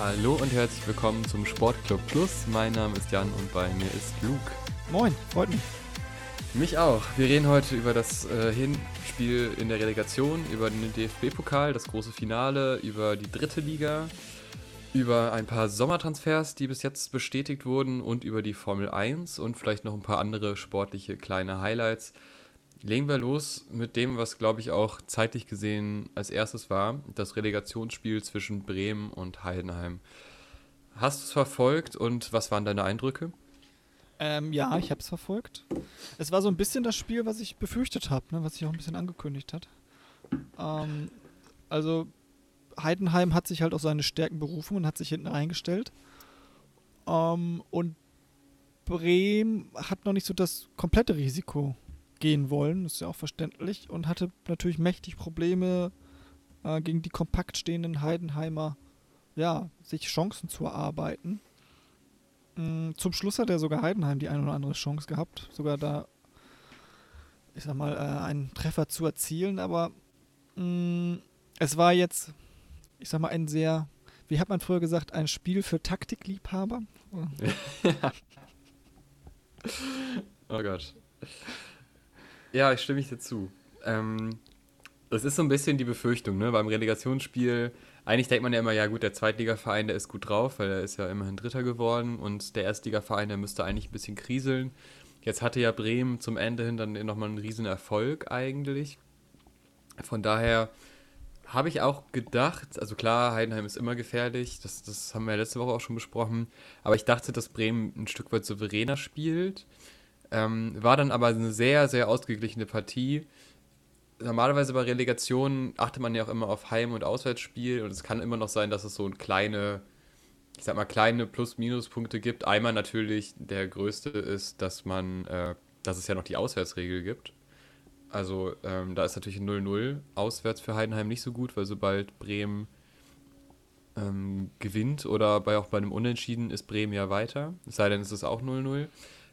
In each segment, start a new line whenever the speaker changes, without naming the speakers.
Hallo und herzlich willkommen zum Sportclub Plus. Mein Name ist Jan und bei mir ist Luke.
Moin, freut mich.
Mich auch. Wir reden heute über das äh, Hinspiel in der Relegation, über den DFB-Pokal, das große Finale, über die dritte Liga, über ein paar Sommertransfers, die bis jetzt bestätigt wurden und über die Formel 1 und vielleicht noch ein paar andere sportliche kleine Highlights. Legen wir los mit dem, was glaube ich auch zeitlich gesehen als erstes war, das Relegationsspiel zwischen Bremen und Heidenheim. Hast du es verfolgt und was waren deine Eindrücke?
Ähm, ja, ich habe es verfolgt. Es war so ein bisschen das Spiel, was ich befürchtet habe, ne, was sich auch ein bisschen angekündigt hat. Ähm, also Heidenheim hat sich halt auf seine Stärken berufen und hat sich hinten reingestellt. Ähm, und Bremen hat noch nicht so das komplette Risiko gehen wollen, ist ja auch verständlich, und hatte natürlich mächtig Probleme äh, gegen die kompakt stehenden Heidenheimer, ja, sich Chancen zu erarbeiten. Mm, zum Schluss hat er sogar Heidenheim die eine oder andere Chance gehabt, sogar da, ich sag mal, äh, einen Treffer zu erzielen, aber mh, mm, es war jetzt, ich sag mal, ein sehr, wie hat man früher gesagt, ein Spiel für Taktikliebhaber.
oh Gott. Ja, ich stimme mich dazu. Ähm, das ist so ein bisschen die Befürchtung, ne? Beim Relegationsspiel, eigentlich denkt man ja immer, ja gut, der Zweitligaverein, der ist gut drauf, weil er ist ja immerhin Dritter geworden und der Erstligaverein, der müsste eigentlich ein bisschen kriseln. Jetzt hatte ja Bremen zum Ende hin dann nochmal einen riesen Erfolg eigentlich. Von daher habe ich auch gedacht, also klar, Heidenheim ist immer gefährlich, das, das haben wir ja letzte Woche auch schon besprochen, aber ich dachte, dass Bremen ein Stück weit souveräner spielt. Ähm, war dann aber eine sehr, sehr ausgeglichene Partie. Normalerweise bei Relegationen achtet man ja auch immer auf Heim- und Auswärtsspiel und es kann immer noch sein, dass es so ein kleine, ich sag mal, kleine Plus-Minus-Punkte gibt. Einmal natürlich der größte ist, dass man, äh, dass es ja noch die Auswärtsregel gibt. Also ähm, da ist natürlich 0-0 auswärts für Heidenheim nicht so gut, weil sobald Bremen ähm, gewinnt oder bei, auch bei einem Unentschieden ist Bremen ja weiter. Es sei denn, es ist auch 0-0.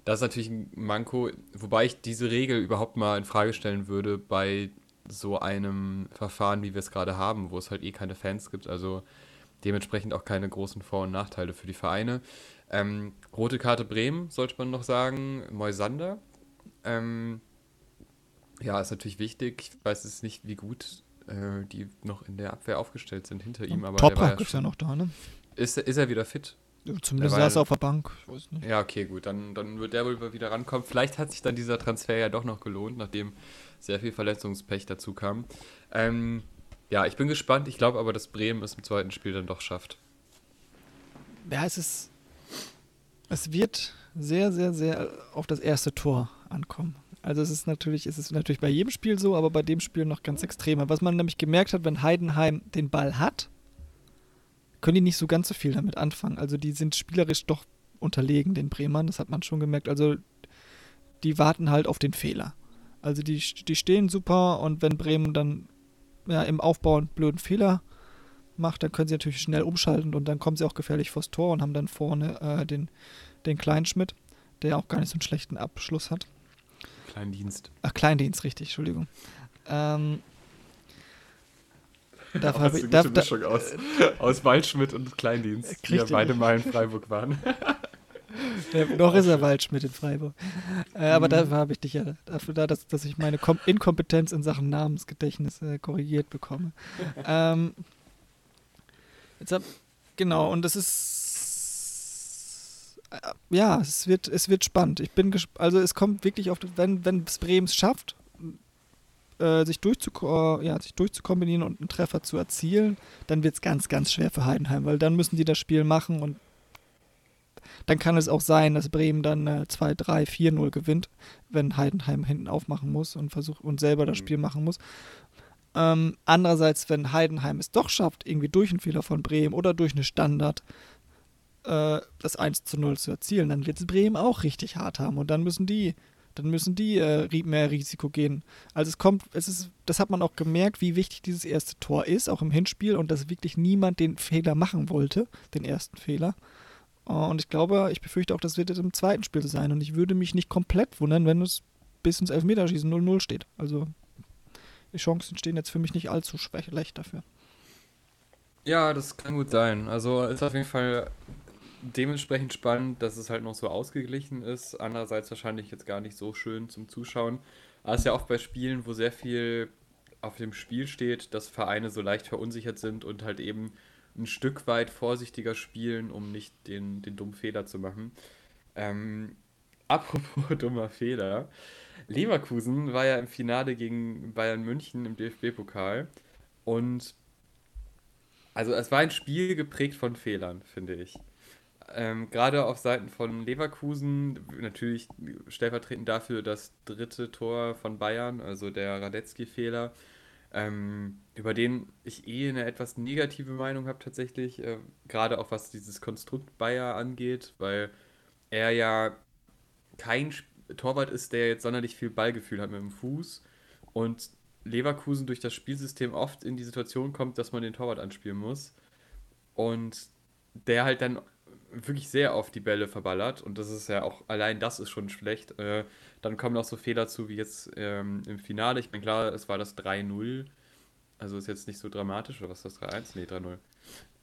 Das ist natürlich ein Manko, wobei ich diese Regel überhaupt mal in Frage stellen würde bei so einem Verfahren, wie wir es gerade haben, wo es halt eh keine Fans gibt, also dementsprechend auch keine großen Vor- und Nachteile für die Vereine. Ähm, rote Karte Bremen, sollte man noch sagen, Moisander. Ähm, ja, ist natürlich wichtig. Ich weiß jetzt nicht, wie gut äh, die noch in der Abwehr aufgestellt sind hinter ihm. Aber
Toprak ja ist ja noch da, ne?
Ist, ist er wieder fit?
Zumindest saß er auf der Bank. Ich weiß
nicht. Ja, okay, gut. Dann, dann wird der wohl wieder rankommen. Vielleicht hat sich dann dieser Transfer ja doch noch gelohnt, nachdem sehr viel Verletzungspech dazu kam. Ähm, ja, ich bin gespannt. Ich glaube aber, dass Bremen es im zweiten Spiel dann doch schafft.
Ja, es ist. Es wird sehr, sehr, sehr auf das erste Tor ankommen. Also es ist natürlich, es ist natürlich bei jedem Spiel so, aber bei dem Spiel noch ganz extremer. Was man nämlich gemerkt hat, wenn Heidenheim den Ball hat, können die nicht so ganz so viel damit anfangen. Also die sind spielerisch doch unterlegen den Bremern, das hat man schon gemerkt. Also die warten halt auf den Fehler. Also die, die stehen super und wenn Bremen dann ja, im Aufbau einen blöden Fehler macht, dann können sie natürlich schnell umschalten und dann kommen sie auch gefährlich vors Tor und haben dann vorne äh, den, den Kleinschmidt, der auch gar nicht so einen schlechten Abschluss hat.
Kleindienst.
Ach, Kleindienst, richtig, Entschuldigung. Ähm,
da habe ich, eine gute da, Mischung aus, aus Waldschmidt und Kleindienst, die ja beide mal in Freiburg waren.
Ja, noch ist er Waldschmidt in Freiburg. Äh, aber mhm. dafür habe ich dich ja, dafür da, dass, dass ich meine Kom Inkompetenz in Sachen Namensgedächtnis äh, korrigiert bekomme. ähm, jetzt hab, genau, und das ist äh, ja, es wird, es wird spannend. Ich bin also es kommt wirklich auf, wenn, wenn Bremen es schafft, äh, sich, durchzu ja, sich durchzukombinieren und einen Treffer zu erzielen, dann wird es ganz, ganz schwer für Heidenheim, weil dann müssen die das Spiel machen und dann kann es auch sein, dass Bremen dann äh, 2, 3, 4-0 gewinnt, wenn Heidenheim hinten aufmachen muss und versucht und selber das mhm. Spiel machen muss. Ähm, andererseits, wenn Heidenheim es doch schafft, irgendwie durch einen Fehler von Bremen oder durch eine Standard äh, das 1 zu 0 zu erzielen, dann wird es Bremen auch richtig hart haben und dann müssen die dann müssen die äh, mehr Risiko gehen. Also es kommt, es ist, das hat man auch gemerkt, wie wichtig dieses erste Tor ist, auch im Hinspiel und dass wirklich niemand den Fehler machen wollte, den ersten Fehler. Und ich glaube, ich befürchte auch, das wird jetzt im zweiten Spiel sein und ich würde mich nicht komplett wundern, wenn es bis ins Elfmeterschießen 0-0 steht. Also die Chancen stehen jetzt für mich nicht allzu schlecht dafür.
Ja, das kann gut sein. Also ist auf jeden Fall dementsprechend spannend, dass es halt noch so ausgeglichen ist. Andererseits wahrscheinlich jetzt gar nicht so schön zum Zuschauen. Aber es ist ja oft bei Spielen, wo sehr viel auf dem Spiel steht, dass Vereine so leicht verunsichert sind und halt eben ein Stück weit vorsichtiger spielen, um nicht den, den dummen Fehler zu machen. Ähm, apropos dummer Fehler. Leverkusen war ja im Finale gegen Bayern München im DFB-Pokal. Und also es war ein Spiel geprägt von Fehlern, finde ich. Ähm, Gerade auf Seiten von Leverkusen, natürlich stellvertretend dafür das dritte Tor von Bayern, also der Radetzky-Fehler, ähm, über den ich eh eine etwas negative Meinung habe tatsächlich, äh, gerade auch was dieses Konstrukt Bayer angeht, weil er ja kein Torwart ist, der jetzt sonderlich viel Ballgefühl hat mit dem Fuß. Und Leverkusen durch das Spielsystem oft in die Situation kommt, dass man den Torwart anspielen muss. Und der halt dann wirklich sehr oft die Bälle verballert und das ist ja auch, allein das ist schon schlecht. Äh, dann kommen noch so Fehler zu wie jetzt ähm, im Finale. Ich meine, klar, es war das 3-0, also ist jetzt nicht so dramatisch, oder was ist das 3-1? Nee, 3-0.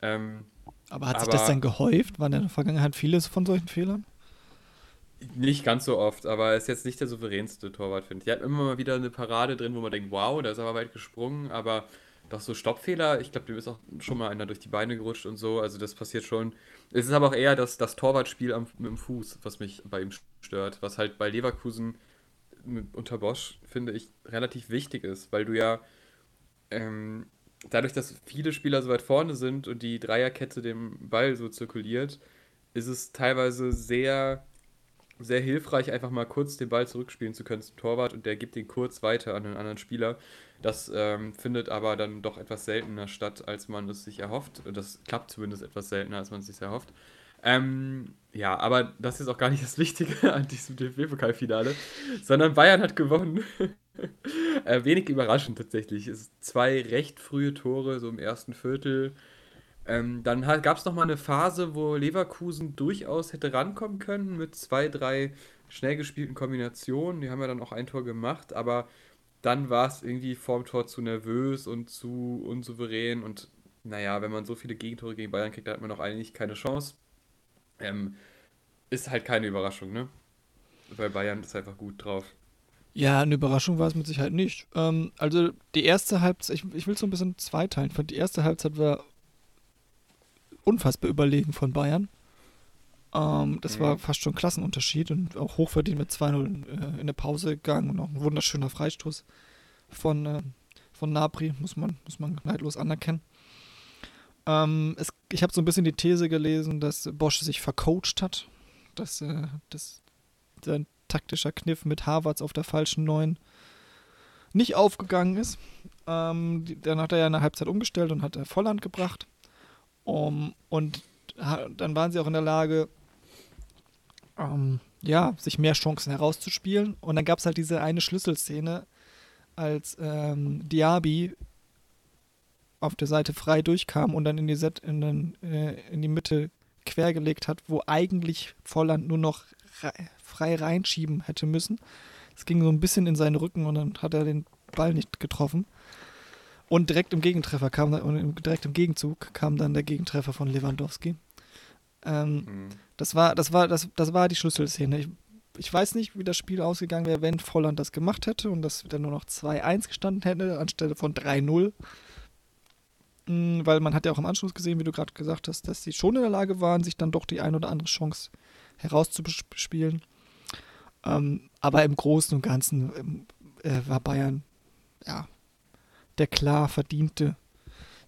Ähm, aber hat sich aber, das dann gehäuft? Waren in der Vergangenheit viele von solchen Fehlern?
Nicht ganz so oft, aber er ist jetzt nicht der souveränste Torwart, finde ich. Er hat immer mal wieder eine Parade drin, wo man denkt, wow, da ist aber weit gesprungen, aber doch so Stoppfehler, ich glaube, dem ist auch schon mal einer durch die Beine gerutscht und so, also das passiert schon. Es ist aber auch eher das, das Torwartspiel am, mit dem Fuß, was mich bei ihm stört, was halt bei Leverkusen unter Bosch, finde ich, relativ wichtig ist, weil du ja ähm, dadurch, dass viele Spieler so weit vorne sind und die Dreierkette dem Ball so zirkuliert, ist es teilweise sehr sehr hilfreich, einfach mal kurz den Ball zurückspielen zu können zum Torwart und der gibt ihn kurz weiter an einen anderen Spieler. Das ähm, findet aber dann doch etwas seltener statt, als man es sich erhofft. Das klappt zumindest etwas seltener, als man es sich erhofft. Ähm, ja, aber das ist auch gar nicht das Wichtige an diesem DFB-Pokalfinale, sondern Bayern hat gewonnen. äh, wenig überraschend tatsächlich. Es zwei recht frühe Tore, so im ersten Viertel. Ähm, dann gab es nochmal eine Phase, wo Leverkusen durchaus hätte rankommen können mit zwei, drei schnell gespielten Kombinationen. Die haben ja dann auch ein Tor gemacht, aber dann war es irgendwie vorm Tor zu nervös und zu unsouverän. Und naja, wenn man so viele Gegentore gegen Bayern kriegt, dann hat man auch eigentlich keine Chance. Ähm, ist halt keine Überraschung, ne? Weil Bayern ist einfach gut drauf.
Ja, eine Überraschung war es mit Sicherheit nicht. Ähm, also die erste Halbzeit, ich, ich will es so ein bisschen zweiteilen. Die erste Halbzeit war unfassbar überlegen von Bayern. Ähm, das mhm. war fast schon ein Klassenunterschied und auch hochverdient mit 2-0 äh, in der Pause gegangen und auch ein wunderschöner Freistoß von, äh, von Napri, muss man, muss man neidlos anerkennen. Ähm, es, ich habe so ein bisschen die These gelesen, dass Bosch sich vercoacht hat, dass, äh, dass sein taktischer Kniff mit Harvards auf der falschen Neun nicht aufgegangen ist. Ähm, dann hat er ja eine Halbzeit umgestellt und hat er Volland gebracht. Um, und dann waren sie auch in der Lage, um, ja, sich mehr Chancen herauszuspielen. Und dann gab es halt diese eine Schlüsselszene, als ähm, Diaby auf der Seite frei durchkam und dann in die, Set, in, den, äh, in die Mitte quergelegt hat, wo eigentlich Volland nur noch frei reinschieben hätte müssen. Es ging so ein bisschen in seinen Rücken und dann hat er den Ball nicht getroffen. Und direkt im Gegentreffer kam und direkt im Gegenzug kam dann der Gegentreffer von Lewandowski. Ähm, mhm. Das war, das war, das, das war die Schlüsselszene. Ich, ich weiß nicht, wie das Spiel ausgegangen wäre, wenn Volland das gemacht hätte und das dann nur noch 2-1 gestanden hätte, anstelle von 3-0. Mhm, weil man hat ja auch im Anschluss gesehen, wie du gerade gesagt hast, dass sie schon in der Lage waren, sich dann doch die ein oder andere Chance herauszuspielen. Ähm, aber im Großen und Ganzen ähm, äh, war Bayern ja der klar verdiente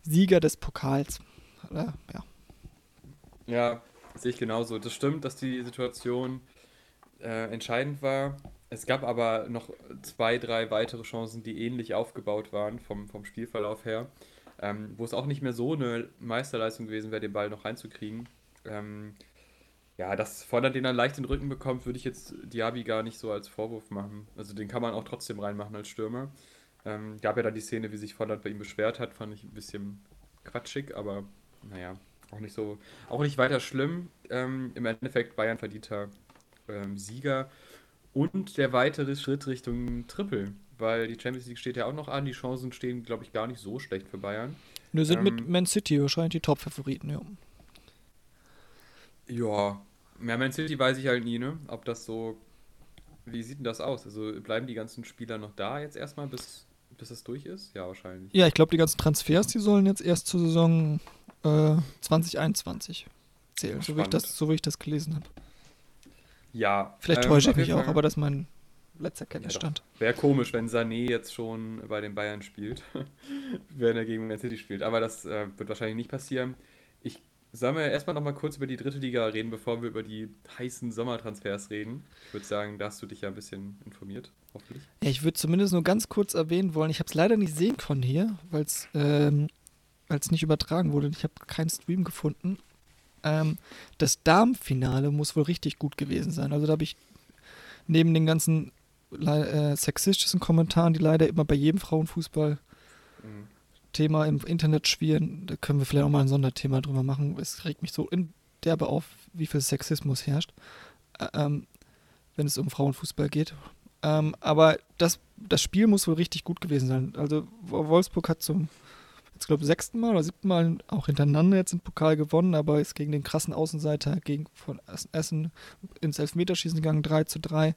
Sieger des Pokals. Ja.
Ja, sehe ich genauso. Das stimmt, dass die Situation äh, entscheidend war. Es gab aber noch zwei, drei weitere Chancen, die ähnlich aufgebaut waren vom, vom Spielverlauf her, ähm, wo es auch nicht mehr so eine Meisterleistung gewesen wäre, den Ball noch reinzukriegen. Ähm, ja, dass Volland den dann leicht in den Rücken bekommt, würde ich jetzt Diaby gar nicht so als Vorwurf machen. Also den kann man auch trotzdem reinmachen als Stürmer. Ähm, gab ja dann die Szene, wie sich Volland bei ihm beschwert hat, fand ich ein bisschen quatschig, aber naja, auch nicht so, auch nicht weiter schlimm. Ähm, Im Endeffekt Bayern verdienter ähm, Sieger und der weitere Schritt Richtung Triple, weil die Champions League steht ja auch noch an. Die Chancen stehen, glaube ich, gar nicht so schlecht für Bayern.
Wir sind ähm, mit Man City wahrscheinlich die Top-Favoriten, ja.
Ja, ja, Man City weiß ich halt nie, ne? Ob das so. Wie sieht denn das aus? Also bleiben die ganzen Spieler noch da jetzt erstmal, bis, bis es durch ist? Ja, wahrscheinlich.
Ja, ich glaube, die ganzen Transfers, die sollen jetzt erst zur Saison äh, 2021 zählen, so wie, ich das, so wie ich das gelesen habe.
Ja.
Vielleicht ähm, täusche ich mich auch, aber das ist mein letzter Kenntnisstand.
Ja, Wäre komisch, wenn Sané jetzt schon bei den Bayern spielt, wenn er gegen Man City spielt. Aber das äh, wird wahrscheinlich nicht passieren. Sollen wir erstmal noch mal kurz über die dritte Liga reden, bevor wir über die heißen Sommertransfers reden? Ich würde sagen, da hast du dich ja ein bisschen informiert, hoffentlich.
Ja, ich würde zumindest nur ganz kurz erwähnen wollen, ich habe es leider nicht sehen können hier, weil es ähm, nicht übertragen wurde. Ich habe keinen Stream gefunden. Ähm, das Darmfinale muss wohl richtig gut gewesen sein. Also da habe ich neben den ganzen äh, sexistischen Kommentaren, die leider immer bei jedem Frauenfußball mhm Thema im Internet schwirren. Da können wir vielleicht auch mal ein Sonderthema drüber machen. Es regt mich so in derbe auf, wie viel Sexismus herrscht, äh, ähm, wenn es um Frauenfußball geht. Ähm, aber das, das Spiel muss wohl richtig gut gewesen sein. Also Wolfsburg hat zum, jetzt glaube sechsten Mal oder siebten Mal auch hintereinander jetzt den Pokal gewonnen, aber ist gegen den krassen Außenseiter gegen von Essen ins Elfmeterschießen gegangen, 3 zu 3.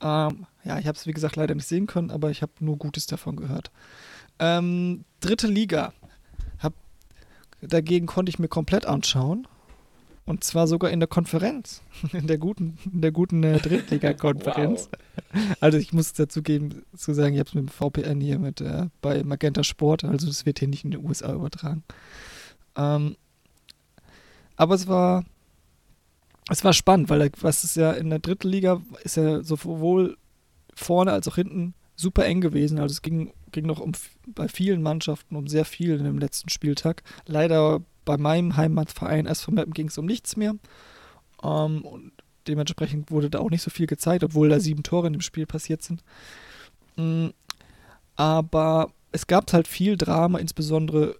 Ähm, ja, ich habe es wie gesagt leider nicht sehen können, aber ich habe nur Gutes davon gehört. Ähm, dritte Liga. Hab, dagegen konnte ich mir komplett anschauen. Und zwar sogar in der Konferenz. In der guten, in der guten äh, Drittliga-Konferenz. wow. Also ich muss dazu geben, zu sagen, ich habe es mit dem VPN hier mit äh, bei Magenta Sport, also das wird hier nicht in den USA übertragen. Ähm, aber es war es war spannend, weil was ist ja in der dritten Liga ist ja sowohl vorne als auch hinten super eng gewesen. Also es ging, ging noch um bei vielen Mannschaften um sehr viel in dem letzten Spieltag. Leider bei meinem Heimatverein SV Meppen ging es um nichts mehr. Ähm, und dementsprechend wurde da auch nicht so viel gezeigt, obwohl da sieben Tore in dem Spiel passiert sind. Mhm. Aber es gab halt viel Drama, insbesondere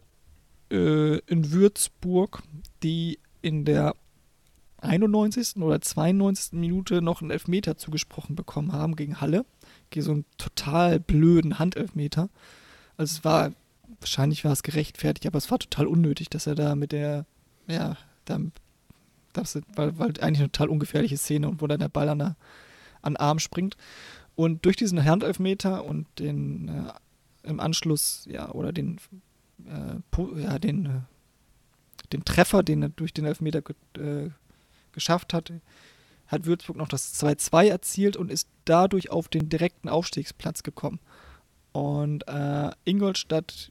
äh, in Würzburg, die in der 91. oder 92. Minute noch einen Elfmeter zugesprochen bekommen haben gegen Halle so einen total blöden Handelfmeter. Also es war, wahrscheinlich war es gerechtfertigt, aber es war total unnötig, dass er da mit der, ja, da, das, weil, weil eigentlich eine total ungefährliche Szene und wo dann der Ball an, der, an den Arm springt. Und durch diesen Handelfmeter und den äh, im Anschluss, ja, oder den, äh, ja, den, äh, den Treffer, den er durch den Elfmeter ge äh, geschafft hat, hat Würzburg noch das 2-2 erzielt und ist dadurch auf den direkten Aufstiegsplatz gekommen. Und äh, Ingolstadt,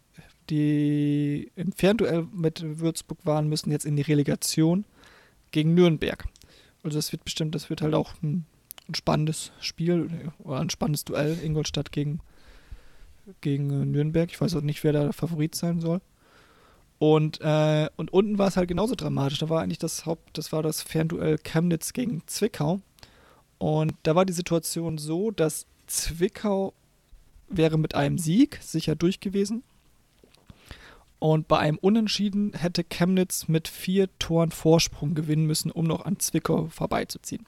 die im Fernduell mit Würzburg waren, müssen jetzt in die Relegation gegen Nürnberg. Also das wird bestimmt, das wird halt auch ein, ein spannendes Spiel oder ein spannendes Duell Ingolstadt gegen, gegen äh, Nürnberg. Ich weiß auch nicht, wer da Favorit sein soll. Und, äh, und unten war es halt genauso dramatisch. Da war eigentlich das Haupt, das war das Fernduell Chemnitz gegen Zwickau. Und da war die Situation so, dass Zwickau wäre mit einem Sieg sicher durch gewesen. Und bei einem Unentschieden hätte Chemnitz mit vier Toren Vorsprung gewinnen müssen, um noch an Zwickau vorbeizuziehen.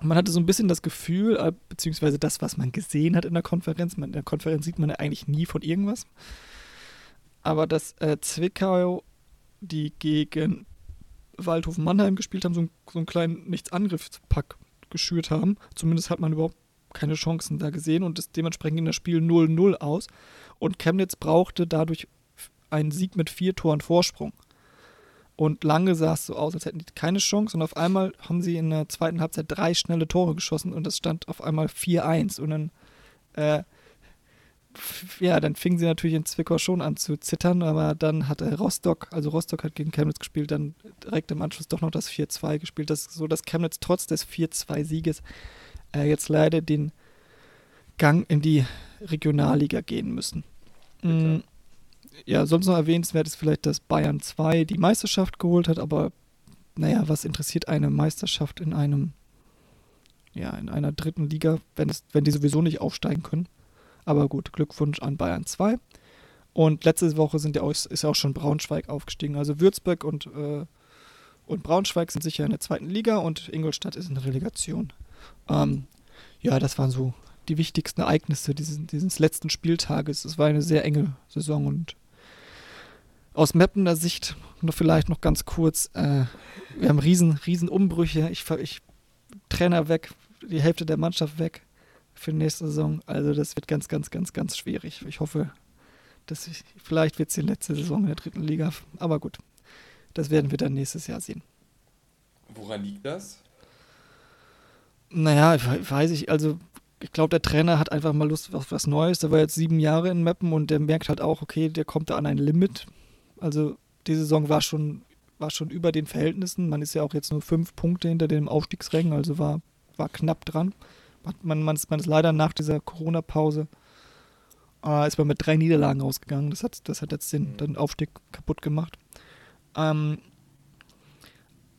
Und man hatte so ein bisschen das Gefühl, äh, beziehungsweise das, was man gesehen hat in der Konferenz, in der Konferenz sieht man ja eigentlich nie von irgendwas, aber dass äh, Zwickau, die gegen Waldhof Mannheim gespielt haben, so, so einen kleinen Nichtsangriffspack geschürt haben. Zumindest hat man überhaupt keine Chancen da gesehen und ist dementsprechend in das Spiel 0-0 aus. Und Chemnitz brauchte dadurch einen Sieg mit vier Toren Vorsprung. Und lange sah es so aus, als hätten die keine Chance. Und auf einmal haben sie in der zweiten Halbzeit drei schnelle Tore geschossen und es stand auf einmal 4-1. Und dann äh, ja, dann fingen sie natürlich in Zwickau schon an zu zittern, aber dann hat Rostock, also Rostock hat gegen Chemnitz gespielt, dann direkt im Anschluss doch noch das 4-2 gespielt, das, so dass Chemnitz trotz des 4-2-Sieges äh, jetzt leider den Gang in die Regionalliga gehen müssen. Mhm. Ja, sonst noch erwähnenswert ist vielleicht, dass Bayern 2 die Meisterschaft geholt hat, aber naja, was interessiert eine Meisterschaft in einem, ja, in einer dritten Liga, wenn, es, wenn die sowieso nicht aufsteigen können? Aber gut, Glückwunsch an Bayern 2. Und letzte Woche sind ja auch, ist ja auch schon Braunschweig aufgestiegen. Also Würzburg und, äh, und Braunschweig sind sicher in der zweiten Liga und Ingolstadt ist in der Relegation. Ähm, ja, das waren so die wichtigsten Ereignisse dieses, dieses letzten Spieltages. Es war eine sehr enge Saison und aus Mappener Sicht noch vielleicht noch ganz kurz. Äh, wir haben riesen, riesen Umbrüche. Ich, ich Trainer weg, die Hälfte der Mannschaft weg für die nächste Saison. Also das wird ganz, ganz, ganz, ganz schwierig. Ich hoffe, dass ich, vielleicht wird es die letzte Saison in der dritten Liga. Aber gut, das werden wir dann nächstes Jahr sehen.
Woran liegt das?
Naja, weiß ich, also ich glaube, der Trainer hat einfach mal Lust auf was Neues. Der war jetzt sieben Jahre in Mappen und der merkt halt auch, okay, der kommt da an ein Limit. Also die Saison war schon, war schon über den Verhältnissen. Man ist ja auch jetzt nur fünf Punkte hinter dem Aufstiegsrängen, also war, war knapp dran. Man, man, ist, man ist leider nach dieser Corona-Pause äh, ist man mit drei Niederlagen rausgegangen. Das hat, das hat jetzt den, den Aufstieg kaputt gemacht. Ähm,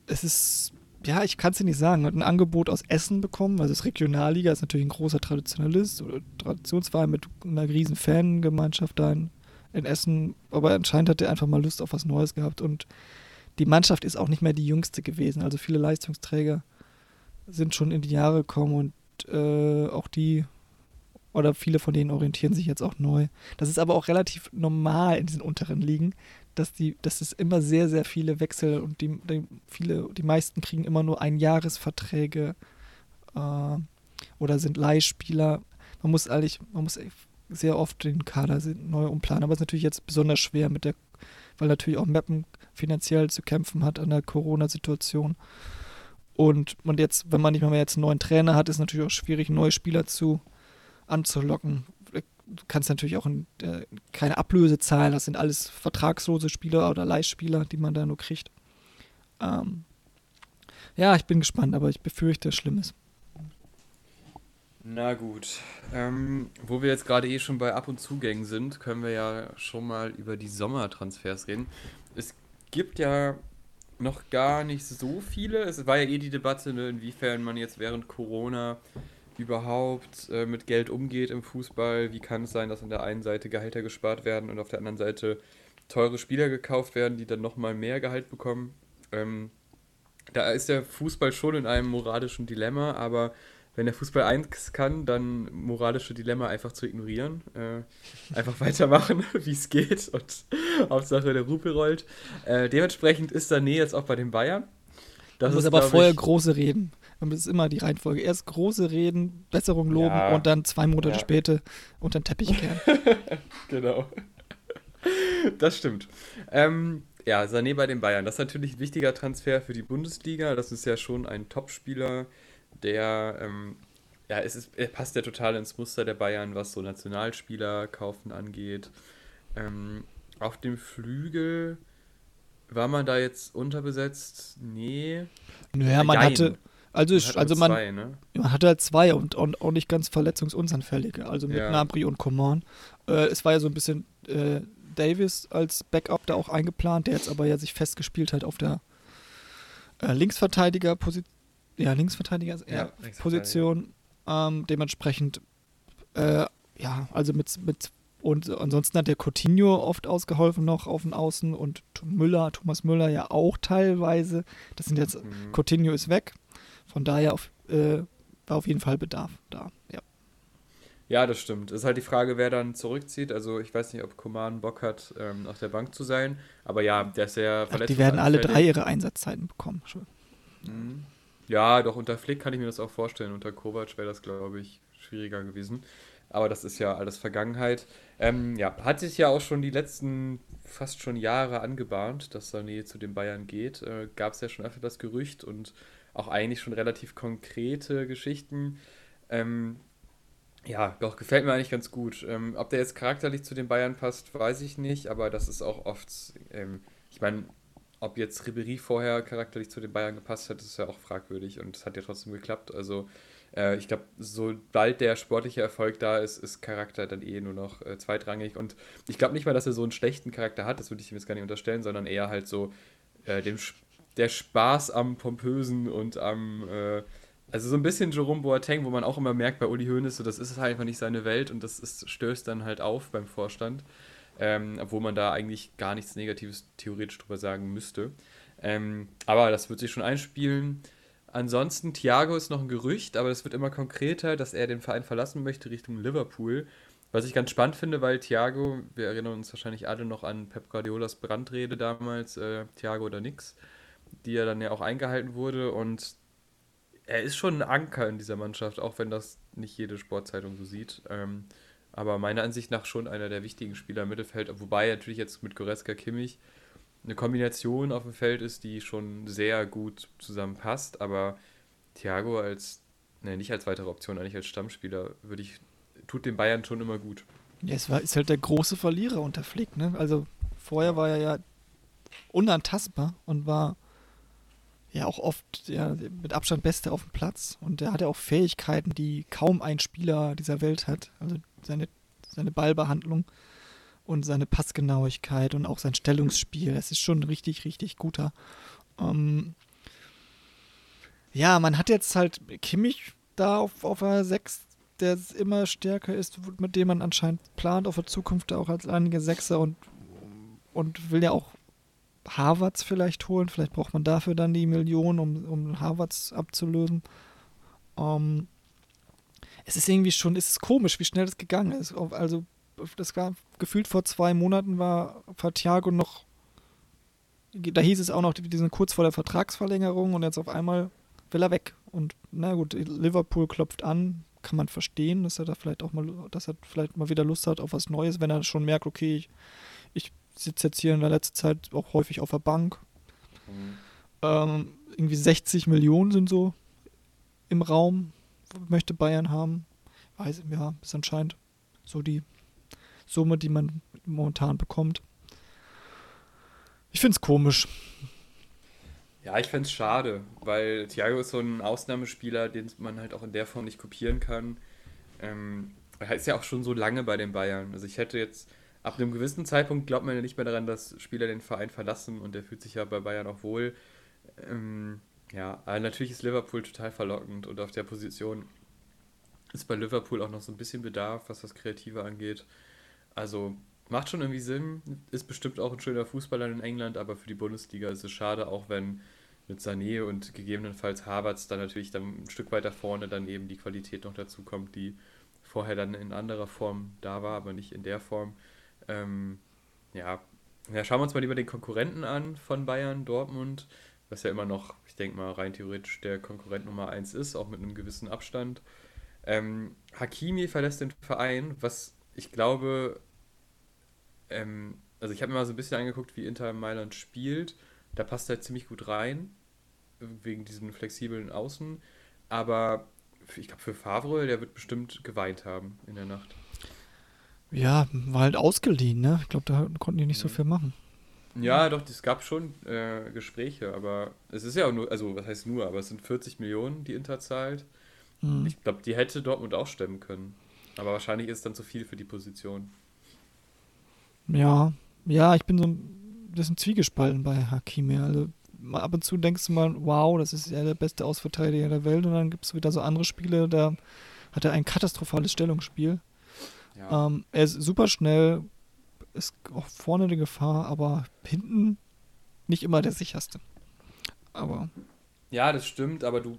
es ist ja, ich kann es dir nicht sagen, hat ein Angebot aus Essen bekommen, also das Regionalliga ist natürlich ein großer Traditionalist oder Traditionsverein mit einer riesen Fangemeinschaft da in, in, Essen, aber anscheinend hat er einfach mal Lust auf was Neues gehabt. Und die Mannschaft ist auch nicht mehr die jüngste gewesen, also viele Leistungsträger sind schon in die Jahre gekommen und äh, auch die oder viele von denen orientieren sich jetzt auch neu. Das ist aber auch relativ normal in diesen unteren Ligen, dass die, dass es immer sehr, sehr viele Wechsel und die, die viele, die meisten kriegen immer nur Einjahresverträge äh, oder sind Leihspieler. Man muss eigentlich, man muss sehr oft den Kader neu umplanen, aber es ist natürlich jetzt besonders schwer mit der, weil natürlich auch Mappen finanziell zu kämpfen hat an der Corona-Situation. Und, und jetzt, wenn man nicht mal mehr jetzt einen neuen Trainer hat, ist es natürlich auch schwierig, neue Spieler zu anzulocken, du kannst natürlich auch in, äh, keine Ablöse zahlen. Das sind alles vertragslose Spieler oder Leihspieler, die man da nur kriegt. Ähm, ja, ich bin gespannt, aber ich befürchte Schlimmes.
Na gut. Ähm, wo wir jetzt gerade eh schon bei Ab- und Zugängen sind, können wir ja schon mal über die Sommertransfers reden. Es gibt ja noch gar nicht so viele. Es war ja eh die Debatte, ne, inwiefern man jetzt während Corona überhaupt äh, mit Geld umgeht im Fußball. Wie kann es sein, dass an der einen Seite Gehälter gespart werden und auf der anderen Seite teure Spieler gekauft werden, die dann nochmal mehr Gehalt bekommen? Ähm, da ist der Fußball schon in einem moralischen Dilemma, aber wenn der Fußball eins kann, dann moralische Dilemma einfach zu ignorieren. Äh, einfach weitermachen, wie es geht und Hauptsache der Rupel rollt. Äh, dementsprechend ist Sané jetzt auch bei den Bayern.
Das muss aber vorher ich, große reden. Und das ist immer die Reihenfolge. Erst große Reden, Besserung loben ja. und dann zwei Monate ja. später unter den Teppich kehren.
genau. Das stimmt. Ähm, ja, Sané bei den Bayern. Das ist natürlich ein wichtiger Transfer für die Bundesliga. Das ist ja schon ein Topspieler, der, ähm, ja, es ist, er passt ja total ins Muster der Bayern, was so Nationalspieler kaufen angeht. Ähm, auf dem Flügel war man da jetzt unterbesetzt? Nee.
Naja, man Jein. hatte, also, man, also man, zwei, ne? man hatte halt zwei und, und auch nicht ganz verletzungsunsanfällige, also mit ja. Nabri und Coman. Äh, es war ja so ein bisschen äh, Davis als Backup da auch eingeplant, der jetzt aber ja sich festgespielt hat auf der äh, Linksverteidiger-Position. Ja, Linksverteidiger, ja, Position. Ähm, dementsprechend, äh, ja, also mit, mit und ansonsten hat der Coutinho oft ausgeholfen noch auf den Außen und Müller, Thomas Müller ja auch teilweise. Das sind jetzt, mhm. Coutinho ist weg, von daher auf, äh, war auf jeden Fall Bedarf da, ja.
Ja, das stimmt. Es ist halt die Frage, wer dann zurückzieht. Also ich weiß nicht, ob Koman Bock hat, ähm, auf der Bank zu sein. Aber ja, der ist ja
verletzt. Die werden alle drei ihre Einsatzzeiten bekommen. Schon.
Mhm. Ja, doch unter Flick kann ich mir das auch vorstellen. Unter Kovac wäre das, glaube ich, schwieriger gewesen. Aber das ist ja alles Vergangenheit. Ähm, ja, hat sich ja auch schon die letzten fast schon Jahre angebahnt, dass Sané zu den Bayern geht. Äh, Gab es ja schon öfter das Gerücht und auch eigentlich schon relativ konkrete Geschichten. Ähm, ja, doch, gefällt mir eigentlich ganz gut. Ähm, ob der jetzt charakterlich zu den Bayern passt, weiß ich nicht, aber das ist auch oft, ähm, ich meine, ob jetzt Ribery vorher charakterlich zu den Bayern gepasst hat, ist ja auch fragwürdig und es hat ja trotzdem geklappt. Also äh, ich glaube, sobald der sportliche Erfolg da ist, ist Charakter dann eh nur noch äh, zweitrangig. Und ich glaube nicht mal, dass er so einen schlechten Charakter hat, das würde ich ihm jetzt gar nicht unterstellen, sondern eher halt so äh, dem der Spaß am Pompösen und am, äh, also so ein bisschen Jerome Boateng, wo man auch immer merkt bei Uli Hoeneß, so, das ist halt einfach nicht seine Welt und das ist, stößt dann halt auf beim Vorstand, ähm, obwohl man da eigentlich gar nichts Negatives theoretisch drüber sagen müsste. Ähm, aber das wird sich schon einspielen. Ansonsten, Thiago ist noch ein Gerücht, aber es wird immer konkreter, dass er den Verein verlassen möchte Richtung Liverpool. Was ich ganz spannend finde, weil Thiago, wir erinnern uns wahrscheinlich alle noch an Pep Guardiolas Brandrede damals, äh, Thiago oder nix, die ja dann ja auch eingehalten wurde und er ist schon ein Anker in dieser Mannschaft, auch wenn das nicht jede Sportzeitung so sieht. Ähm, aber meiner Ansicht nach schon einer der wichtigen Spieler im Mittelfeld, wobei natürlich jetzt mit Goretzka Kimmich eine Kombination auf dem Feld ist, die schon sehr gut zusammenpasst, aber Thiago als, ne, nicht als weitere Option, eigentlich als Stammspieler, würde ich, tut den Bayern schon immer gut.
Ja, es war, ist halt der große Verlierer unter Flick, ne? Also vorher war er ja unantastbar und war ja auch oft ja, mit Abstand Beste auf dem Platz. Und er hatte auch Fähigkeiten, die kaum ein Spieler dieser Welt hat. Also seine, seine Ballbehandlung und seine Passgenauigkeit und auch sein Stellungsspiel. Das ist schon richtig, richtig guter. Ähm ja, man hat jetzt halt Kimmich da auf, auf der 6, der immer stärker ist, mit dem man anscheinend plant, auf der Zukunft auch als einige Sechser und, und will ja auch Harvards vielleicht holen. Vielleicht braucht man dafür dann die Millionen, um, um Harvards abzulösen. Ähm, es ist irgendwie schon, es ist komisch, wie schnell das gegangen ist. Also, das war gefühlt vor zwei Monaten war Thiago noch, da hieß es auch noch, die sind kurz vor der Vertragsverlängerung und jetzt auf einmal will er weg. Und na gut, Liverpool klopft an, kann man verstehen, dass er da vielleicht auch mal, dass er vielleicht mal wieder Lust hat auf was Neues, wenn er schon merkt, okay, ich, ich sitze jetzt hier in der letzten Zeit auch häufig auf der Bank. Mhm. Ähm, irgendwie 60 Millionen sind so im Raum, möchte Bayern haben. Weiß, ja, ist anscheinend so die Summe, die man momentan bekommt. Ich finde es komisch.
Ja, ich fände es schade, weil Thiago ist so ein Ausnahmespieler, den man halt auch in der Form nicht kopieren kann. Ähm, er ist ja auch schon so lange bei den Bayern. Also ich hätte jetzt ab einem gewissen Zeitpunkt glaubt man ja nicht mehr daran, dass Spieler den Verein verlassen und der fühlt sich ja bei Bayern auch wohl. Ähm, ja, natürlich ist Liverpool total verlockend und auf der Position ist bei Liverpool auch noch so ein bisschen Bedarf, was das Kreative angeht. Also macht schon irgendwie Sinn, ist bestimmt auch ein schöner Fußballer in England, aber für die Bundesliga ist es schade, auch wenn mit Sané und gegebenenfalls Havertz dann natürlich dann ein Stück weiter vorne dann eben die Qualität noch dazu kommt, die vorher dann in anderer Form da war, aber nicht in der Form. Ähm, ja. ja, schauen wir uns mal lieber den Konkurrenten an von Bayern, Dortmund, was ja immer noch, denke mal, rein theoretisch der Konkurrent Nummer 1 ist, auch mit einem gewissen Abstand. Ähm, Hakimi verlässt den Verein, was ich glaube, ähm, also ich habe mir mal so ein bisschen angeguckt, wie Inter Mailand spielt. Da passt er ziemlich gut rein, wegen diesen flexiblen Außen. Aber ich glaube, für Favre, der wird bestimmt geweint haben in der Nacht.
Ja, war halt ausgeliehen, ne? Ich glaube, da konnten die nicht so viel machen.
Ja, doch, es gab schon äh, Gespräche, aber es ist ja auch nur, also was heißt nur, aber es sind 40 Millionen, die Inter zahlt. Mhm. Ich glaube, die hätte Dortmund auch stemmen können. Aber wahrscheinlich ist es dann zu viel für die Position.
Ja, ja, ich bin so ein bisschen zwiegespalten bei Hakimi. Also ab und zu denkst du mal, wow, das ist ja der beste Ausverteidiger der Welt und dann gibt es wieder so andere Spiele, da hat er ein katastrophales Stellungsspiel. Ja. Ähm, er ist super schnell, ist auch vorne eine Gefahr, aber hinten nicht immer der sicherste. Aber.
Ja, das stimmt, aber du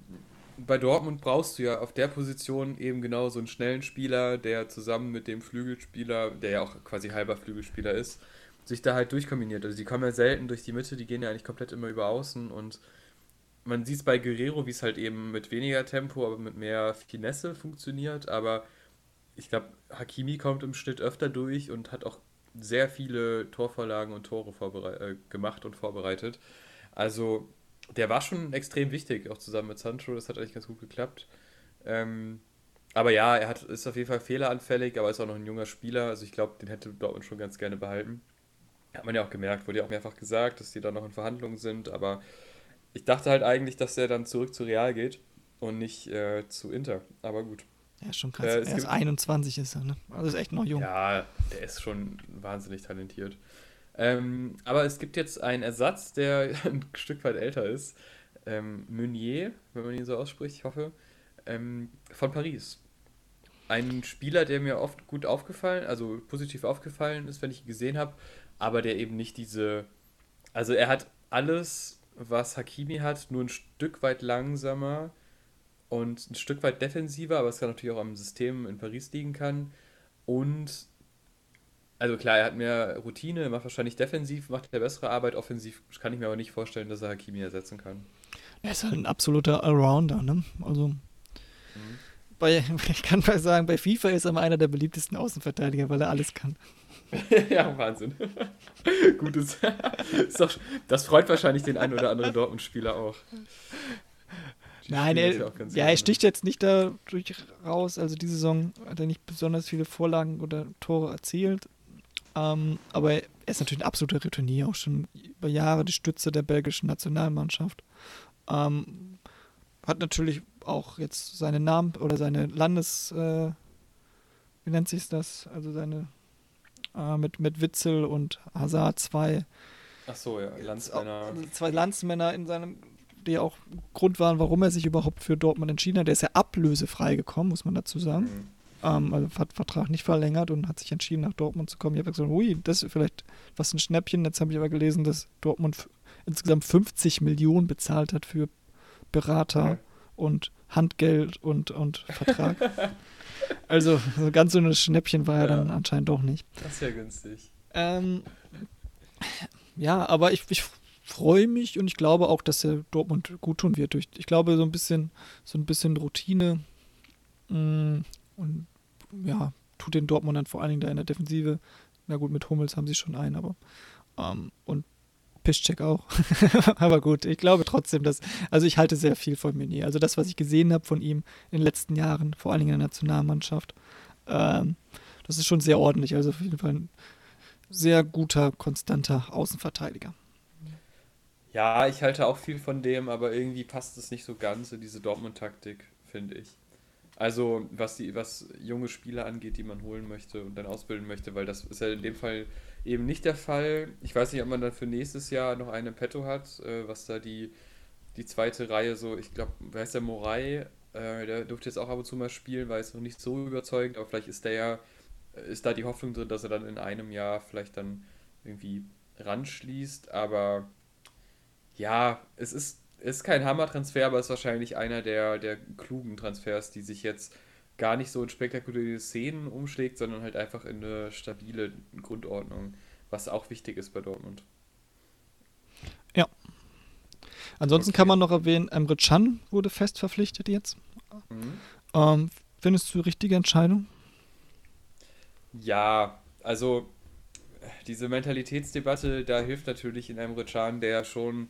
bei Dortmund brauchst du ja auf der Position eben genau so einen schnellen Spieler, der zusammen mit dem Flügelspieler, der ja auch quasi halber Flügelspieler ist, sich da halt durchkombiniert. Also die kommen ja selten durch die Mitte, die gehen ja eigentlich komplett immer über außen und man sieht es bei Guerrero, wie es halt eben mit weniger Tempo, aber mit mehr Finesse funktioniert, aber ich glaube, Hakimi kommt im Schnitt öfter durch und hat auch sehr viele Torvorlagen und Tore äh, gemacht und vorbereitet. Also der war schon extrem wichtig, auch zusammen mit Sancho. Das hat eigentlich ganz gut geklappt. Ähm, aber ja, er hat, ist auf jeden Fall fehleranfällig, aber ist auch noch ein junger Spieler. Also ich glaube, den hätte Dortmund schon ganz gerne behalten. Hat man ja auch gemerkt, wurde ja auch mehrfach gesagt, dass die da noch in Verhandlungen sind. Aber ich dachte halt eigentlich, dass er dann zurück zu Real geht und nicht äh, zu Inter. Aber gut.
Ja, schon krass. Äh, er ist 21 ist er, ne? Also ist echt noch jung.
Ja, der ist schon wahnsinnig talentiert. Ähm, aber es gibt jetzt einen Ersatz, der ein Stück weit älter ist. Ähm, Meunier, wenn man ihn so ausspricht, ich hoffe, ähm, von Paris. Ein Spieler, der mir oft gut aufgefallen, also positiv aufgefallen ist, wenn ich ihn gesehen habe, aber der eben nicht diese. Also er hat alles, was Hakimi hat, nur ein Stück weit langsamer und ein Stück weit defensiver, aber es kann natürlich auch am System in Paris liegen kann. Und also klar, er hat mehr Routine, macht wahrscheinlich defensiv, macht er bessere Arbeit. Offensiv kann ich mir aber nicht vorstellen, dass er Hakimi ersetzen kann.
Er ist halt ein absoluter Allrounder, ne? Also mhm. bei, ich kann mal sagen, bei FIFA ist er mal einer der beliebtesten Außenverteidiger, weil er alles kann.
ja, Wahnsinn. Gutes. Das freut wahrscheinlich den einen oder anderen Dortmund-Spieler auch.
Nein, er, ja, ja er sticht jetzt nicht dadurch raus. Also diese Saison hat er nicht besonders viele Vorlagen oder Tore erzielt. Ähm, aber er ist natürlich ein absoluter Retournier, auch schon über Jahre die Stütze der belgischen Nationalmannschaft. Ähm, hat natürlich auch jetzt seinen Namen oder seine Landes, äh, wie nennt sich das? Also seine äh, mit, mit Witzel und Hazard zwei.
Ach so, ja, Landsmänner.
Zwei Landsmänner in seinem, die auch Grund waren, warum er sich überhaupt für Dortmund entschieden hat. Der ist ja ablösefrei gekommen, muss man dazu sagen. Mhm. Ähm, also hat Vertrag nicht verlängert und hat sich entschieden, nach Dortmund zu kommen. Ich habe gesagt, ui, das ist vielleicht was ein Schnäppchen. Jetzt habe ich aber gelesen, dass Dortmund insgesamt 50 Millionen bezahlt hat für Berater okay. und Handgeld und, und Vertrag. also so ganz so ein Schnäppchen war ja. er dann anscheinend doch nicht.
Das ist ja günstig.
Ähm, ja, aber ich, ich freue mich und ich glaube auch, dass er Dortmund gut tun wird. Ich glaube, so ein bisschen, so ein bisschen Routine mm, und ja, tut den Dortmund dann vor allen Dingen da in der Defensive. Na gut, mit Hummels haben sie schon einen, aber ähm, und Piszczek auch. aber gut, ich glaube trotzdem, dass, also ich halte sehr viel von Meunier. Also das, was ich gesehen habe von ihm in den letzten Jahren, vor allen Dingen in der Nationalmannschaft, ähm, das ist schon sehr ordentlich. Also auf jeden Fall ein sehr guter, konstanter Außenverteidiger.
Ja, ich halte auch viel von dem, aber irgendwie passt es nicht so ganz in diese Dortmund-Taktik, finde ich. Also was die, was junge Spieler angeht, die man holen möchte und dann ausbilden möchte, weil das ist ja in dem Fall eben nicht der Fall. Ich weiß nicht, ob man dann für nächstes Jahr noch eine Petto hat, äh, was da die, die zweite Reihe so, ich glaube, wer ist der Morai? Äh, der durfte jetzt auch ab und zu mal spielen, weil es noch nicht so überzeugend, aber vielleicht ist der ja, ist da die Hoffnung drin, dass er dann in einem Jahr vielleicht dann irgendwie ranschließt, aber ja, es ist ist kein Hammer-Transfer, aber ist wahrscheinlich einer der, der klugen Transfers, die sich jetzt gar nicht so in spektakuläre Szenen umschlägt, sondern halt einfach in eine stabile Grundordnung, was auch wichtig ist bei Dortmund.
Ja. Ansonsten okay. kann man noch erwähnen, Emre Can wurde fest verpflichtet jetzt. Mhm. Ähm, findest du richtige Entscheidung?
Ja, also diese Mentalitätsdebatte, da hilft natürlich in Emre Can, der schon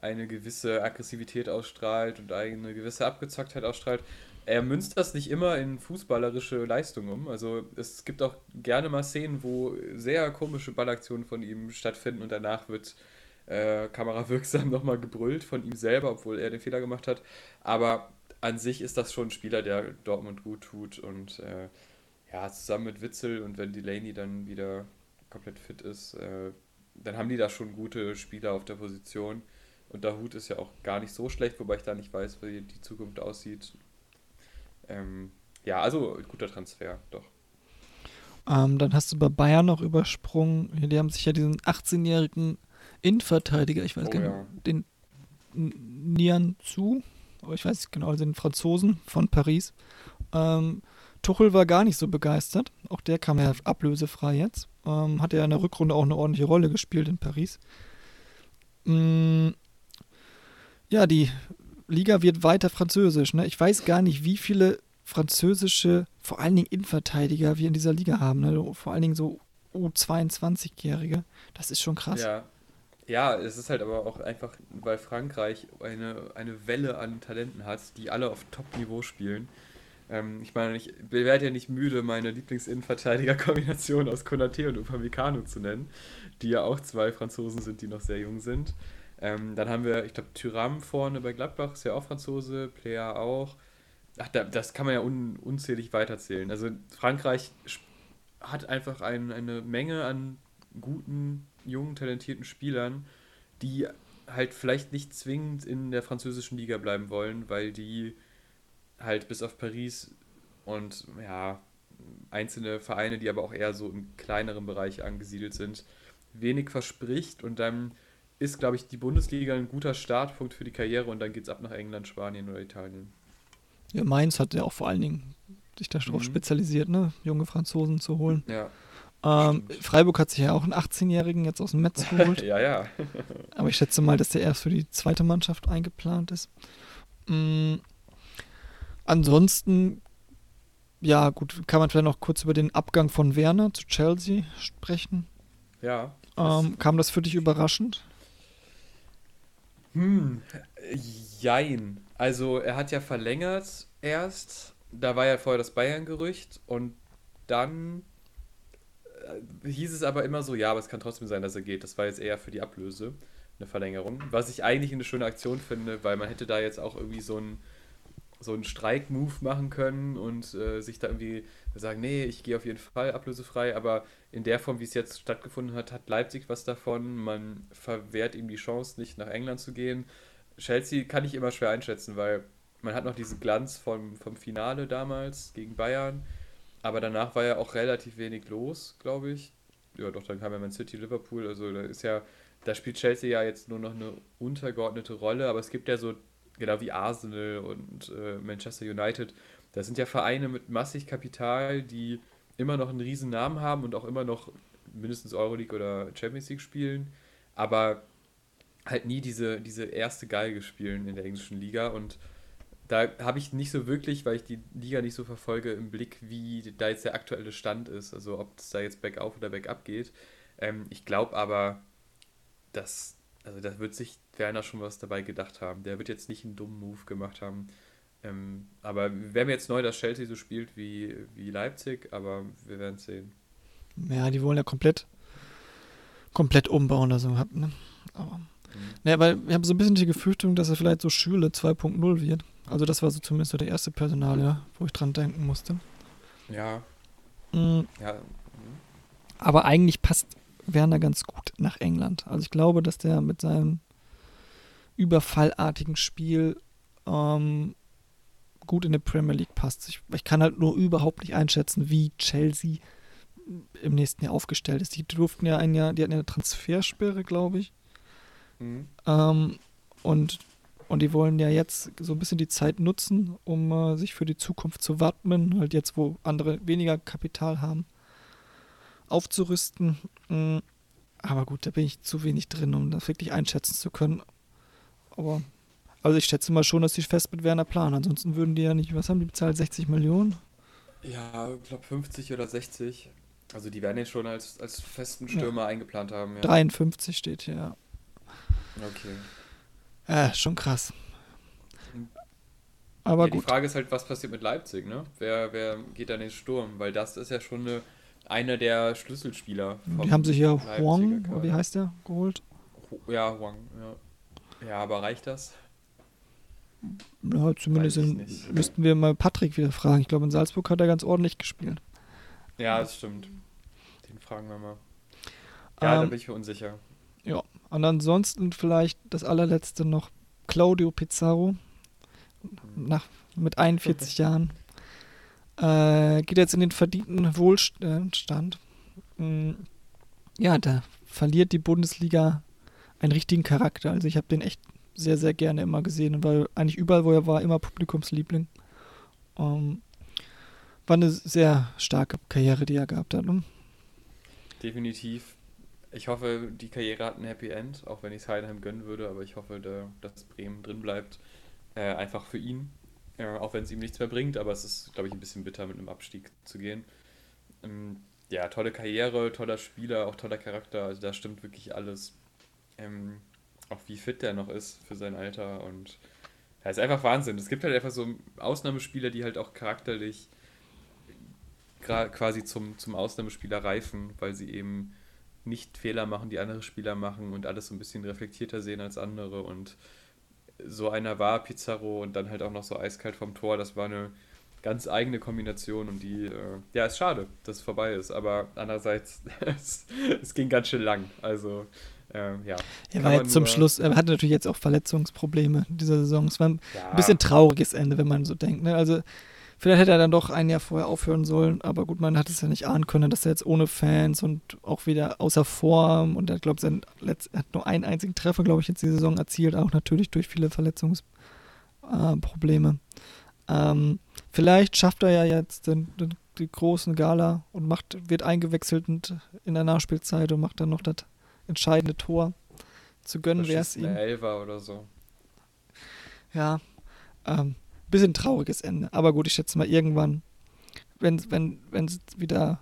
eine gewisse Aggressivität ausstrahlt und eine gewisse Abgezocktheit ausstrahlt. Er münzt das nicht immer in fußballerische Leistungen um. Also es gibt auch gerne mal Szenen, wo sehr komische Ballaktionen von ihm stattfinden und danach wird äh, kamerawirksam nochmal gebrüllt von ihm selber, obwohl er den Fehler gemacht hat. Aber an sich ist das schon ein Spieler, der Dortmund gut tut und äh, ja, zusammen mit Witzel und wenn Delaney dann wieder komplett fit ist, äh, dann haben die da schon gute Spieler auf der Position. Und der Hut ist ja auch gar nicht so schlecht, wobei ich da nicht weiß, wie die Zukunft aussieht. Ähm, ja, also guter Transfer, doch.
Ähm, dann hast du bei Bayern noch übersprungen. Die haben sich ja diesen 18-jährigen Innenverteidiger, ich weiß oh, gar nicht, ja. den Nian Zu, aber ich weiß nicht genau, den Franzosen von Paris. Ähm, Tuchel war gar nicht so begeistert. Auch der kam ja ablösefrei jetzt. Ähm, hat ja in der Rückrunde auch eine ordentliche Rolle gespielt in Paris. Mm, ja, die Liga wird weiter französisch. Ne? Ich weiß gar nicht, wie viele französische, vor allen Dingen Innenverteidiger wir in dieser Liga haben. Ne? Vor allen Dingen so U22-Jährige. Das ist schon krass.
Ja. Ja, es ist halt aber auch einfach, weil Frankreich eine, eine Welle an Talenten hat, die alle auf Top-Niveau spielen. Ähm, ich meine, ich werde ja nicht müde, meine Lieblings-Innenverteidiger-Kombination aus Konate und Upamecano zu nennen, die ja auch zwei Franzosen sind, die noch sehr jung sind. Ähm, dann haben wir, ich glaube, Tyram vorne bei Gladbach, ist ja auch Franzose, Player auch. Ach, da, das kann man ja un, unzählig weiterzählen. Also Frankreich hat einfach ein, eine Menge an guten, jungen, talentierten Spielern, die halt vielleicht nicht zwingend in der französischen Liga bleiben wollen, weil die halt bis auf Paris und ja, einzelne Vereine, die aber auch eher so im kleineren Bereich angesiedelt sind, wenig verspricht und dann ist, glaube ich, die Bundesliga ein guter Startpunkt für die Karriere und dann geht es ab nach England, Spanien oder Italien.
Ja, Mainz hat ja auch vor allen Dingen sich da
Mhm.
spezialisiert, ne? junge Franzosen zu holen.
Ja.
Ähm. Freiburg hat sich ja auch einen 18-Jährigen jetzt aus dem Metz geholt.
ja, ja.
Aber ich schätze mal, dass der erst für die zweite Mannschaft eingeplant ist. Mm, ansonsten, ja, gut, kann man vielleicht noch kurz über den Abgang von Werner zu Chelsea sprechen.
Ja.
Ähm, kam das für dich überraschend?
Hm, jein. Also er hat ja verlängert erst. Da war ja vorher das Bayern-Gerücht und dann äh, hieß es aber immer so, ja, aber es kann trotzdem sein, dass er geht. Das war jetzt eher für die Ablöse eine Verlängerung. Was ich eigentlich eine schöne Aktion finde, weil man hätte da jetzt auch irgendwie so einen so einen Streik-Move machen können und äh, sich da irgendwie sagen, nee, ich gehe auf jeden Fall ablösefrei, aber in der Form, wie es jetzt stattgefunden hat, hat Leipzig was davon. Man verwehrt ihm die Chance, nicht nach England zu gehen. Chelsea kann ich immer schwer einschätzen, weil man hat noch diesen Glanz vom, vom Finale damals gegen Bayern, aber danach war ja auch relativ wenig los, glaube ich. Ja, doch, dann kam ja Man City, Liverpool, also da ist ja, da spielt Chelsea ja jetzt nur noch eine untergeordnete Rolle, aber es gibt ja so, genau wie Arsenal und äh, Manchester United, das sind ja Vereine mit massig Kapital, die immer noch einen riesen Namen haben und auch immer noch mindestens Euroleague oder Champions League spielen, aber halt nie diese, diese erste Geige spielen in der englischen Liga. Und da habe ich nicht so wirklich, weil ich die Liga nicht so verfolge, im Blick, wie da jetzt der aktuelle Stand ist, also ob es da jetzt bergauf oder bergab geht. Ähm, ich glaube aber, dass, also da wird sich Werner schon was dabei gedacht haben. Der wird jetzt nicht einen dummen Move gemacht haben. Ähm, aber wäre mir jetzt neu, dass Chelsea so spielt wie, wie Leipzig, aber wir werden es sehen.
Ja, die wollen ja komplett, komplett umbauen oder so. Ne? Aber, naja, weil wir haben so ein bisschen die Befürchtung, dass er vielleicht so Schüle 2.0 wird. Also das war so zumindest so der erste Personal, ja, wo ich dran denken musste.
Ja,
Mhm.
ja.
Aber eigentlich passt Werner ganz gut nach England. Also ich glaube, dass der mit seinem überfallartigen Spiel ähm, gut in die Premier League passt. Ich, ich kann halt nur überhaupt nicht einschätzen, wie Chelsea im nächsten Jahr aufgestellt ist. Die durften ja ein Jahr, die hatten ja eine Transfersperre, glaube ich.
Mhm.
Ähm, und, und die wollen ja jetzt so ein bisschen die Zeit nutzen, um äh, sich für die Zukunft zu wappnen, halt jetzt, wo andere weniger Kapital haben, aufzurüsten. Mm, Aber gut, da bin ich zu wenig drin, um das wirklich einschätzen zu können. Aber, also ich schätze mal schon, dass sie fest mit Werner planen. Ansonsten würden die ja nicht, was haben die bezahlt? 60 Millionen?
Ja, ich glaube 50 oder 60. Also die werden jetzt schon als, als festen Stürmer eingeplant haben. Ja.
53 steht hier, ja.
Okay.
Äh, schon krass.
Mhm.
Aber
ja,
gut.
Die Frage ist halt, was passiert mit Leipzig, ne? Wer, wer geht dann in den Sturm? Weil das ist ja schon eine, einer der Schlüsselspieler.
Die haben sich ja
Leipziger
Huang,
Kader.
wie heißt der, geholt.
Ja, Huang, ja. Ja, aber reicht das?
Ja, zumindest in, müssten wir mal Patrick wieder fragen. Ich glaube, in Salzburg hat er ganz ordentlich gespielt.
Ja, das stimmt. Den fragen wir mal. Ja, da
Ähm,
bin ich mir unsicher.
Ja, und ansonsten vielleicht das allerletzte noch Claudio Pizarro nach, mit 41 Jahren. Äh, geht jetzt in den verdienten Wohlstand. Mm, Ja, da verliert die Bundesliga einen richtigen Charakter. Also ich habe den echt sehr, sehr gerne immer gesehen war eigentlich überall, wo er war, immer Publikumsliebling. Ähm, war eine sehr starke Karriere, die er gehabt hat. Ne?
Definitiv. Ich hoffe, die Karriere hat ein Happy End, auch wenn ich es Heidenheim gönnen würde, aber ich hoffe, da, dass Bremen drin bleibt. Äh, einfach für ihn. Äh, auch wenn es ihm nichts mehr bringt, aber es ist, glaube ich, ein bisschen bitter, mit einem Abstieg zu gehen. Ähm, ja, tolle Karriere, toller Spieler, auch toller Charakter. Also da stimmt wirklich alles. Ähm, auch wie fit der noch ist für sein Alter und ja, ist einfach Wahnsinn. Es gibt halt einfach so Ausnahmespieler, die halt auch charakterlich gra- quasi zum, zum Ausnahmespieler reifen, weil sie eben nicht Fehler machen, die andere Spieler machen und alles so ein bisschen reflektierter sehen als andere. Und so einer war Pizarro und dann halt auch noch so eiskalt vom Tor. Das war eine ganz eigene Kombination und die, äh, ja, ist schade, dass es vorbei ist. Aber andererseits, es, es ging ganz schön lang. Also, ähm, ja.
Er war jetzt zum Schluss, er hatte natürlich jetzt auch Verletzungsprobleme in dieser Saison. Es war ein
ja,
bisschen trauriges Ende, wenn man so denkt. Ne? Also vielleicht hätte er dann doch ein Jahr vorher aufhören sollen, aber gut, man hat es ja nicht ahnen können, dass er jetzt ohne Fans und auch wieder außer Form und er glaube, sein letzt, er hat nur einen einzigen Treffer, glaube ich, jetzt die Saison erzielt, auch natürlich durch viele Verletzungsprobleme. Äh, ähm, Vielleicht schafft er ja jetzt den, den, die großen Gala und macht, wird eingewechselt in der Nachspielzeit und macht dann noch das entscheidende Tor. Zu gönnen wäre es ihm.
Elfer oder so.
Ja, ähm, bisschen trauriges Ende. Aber gut, ich schätze mal irgendwann, wenn wenn wenn es wieder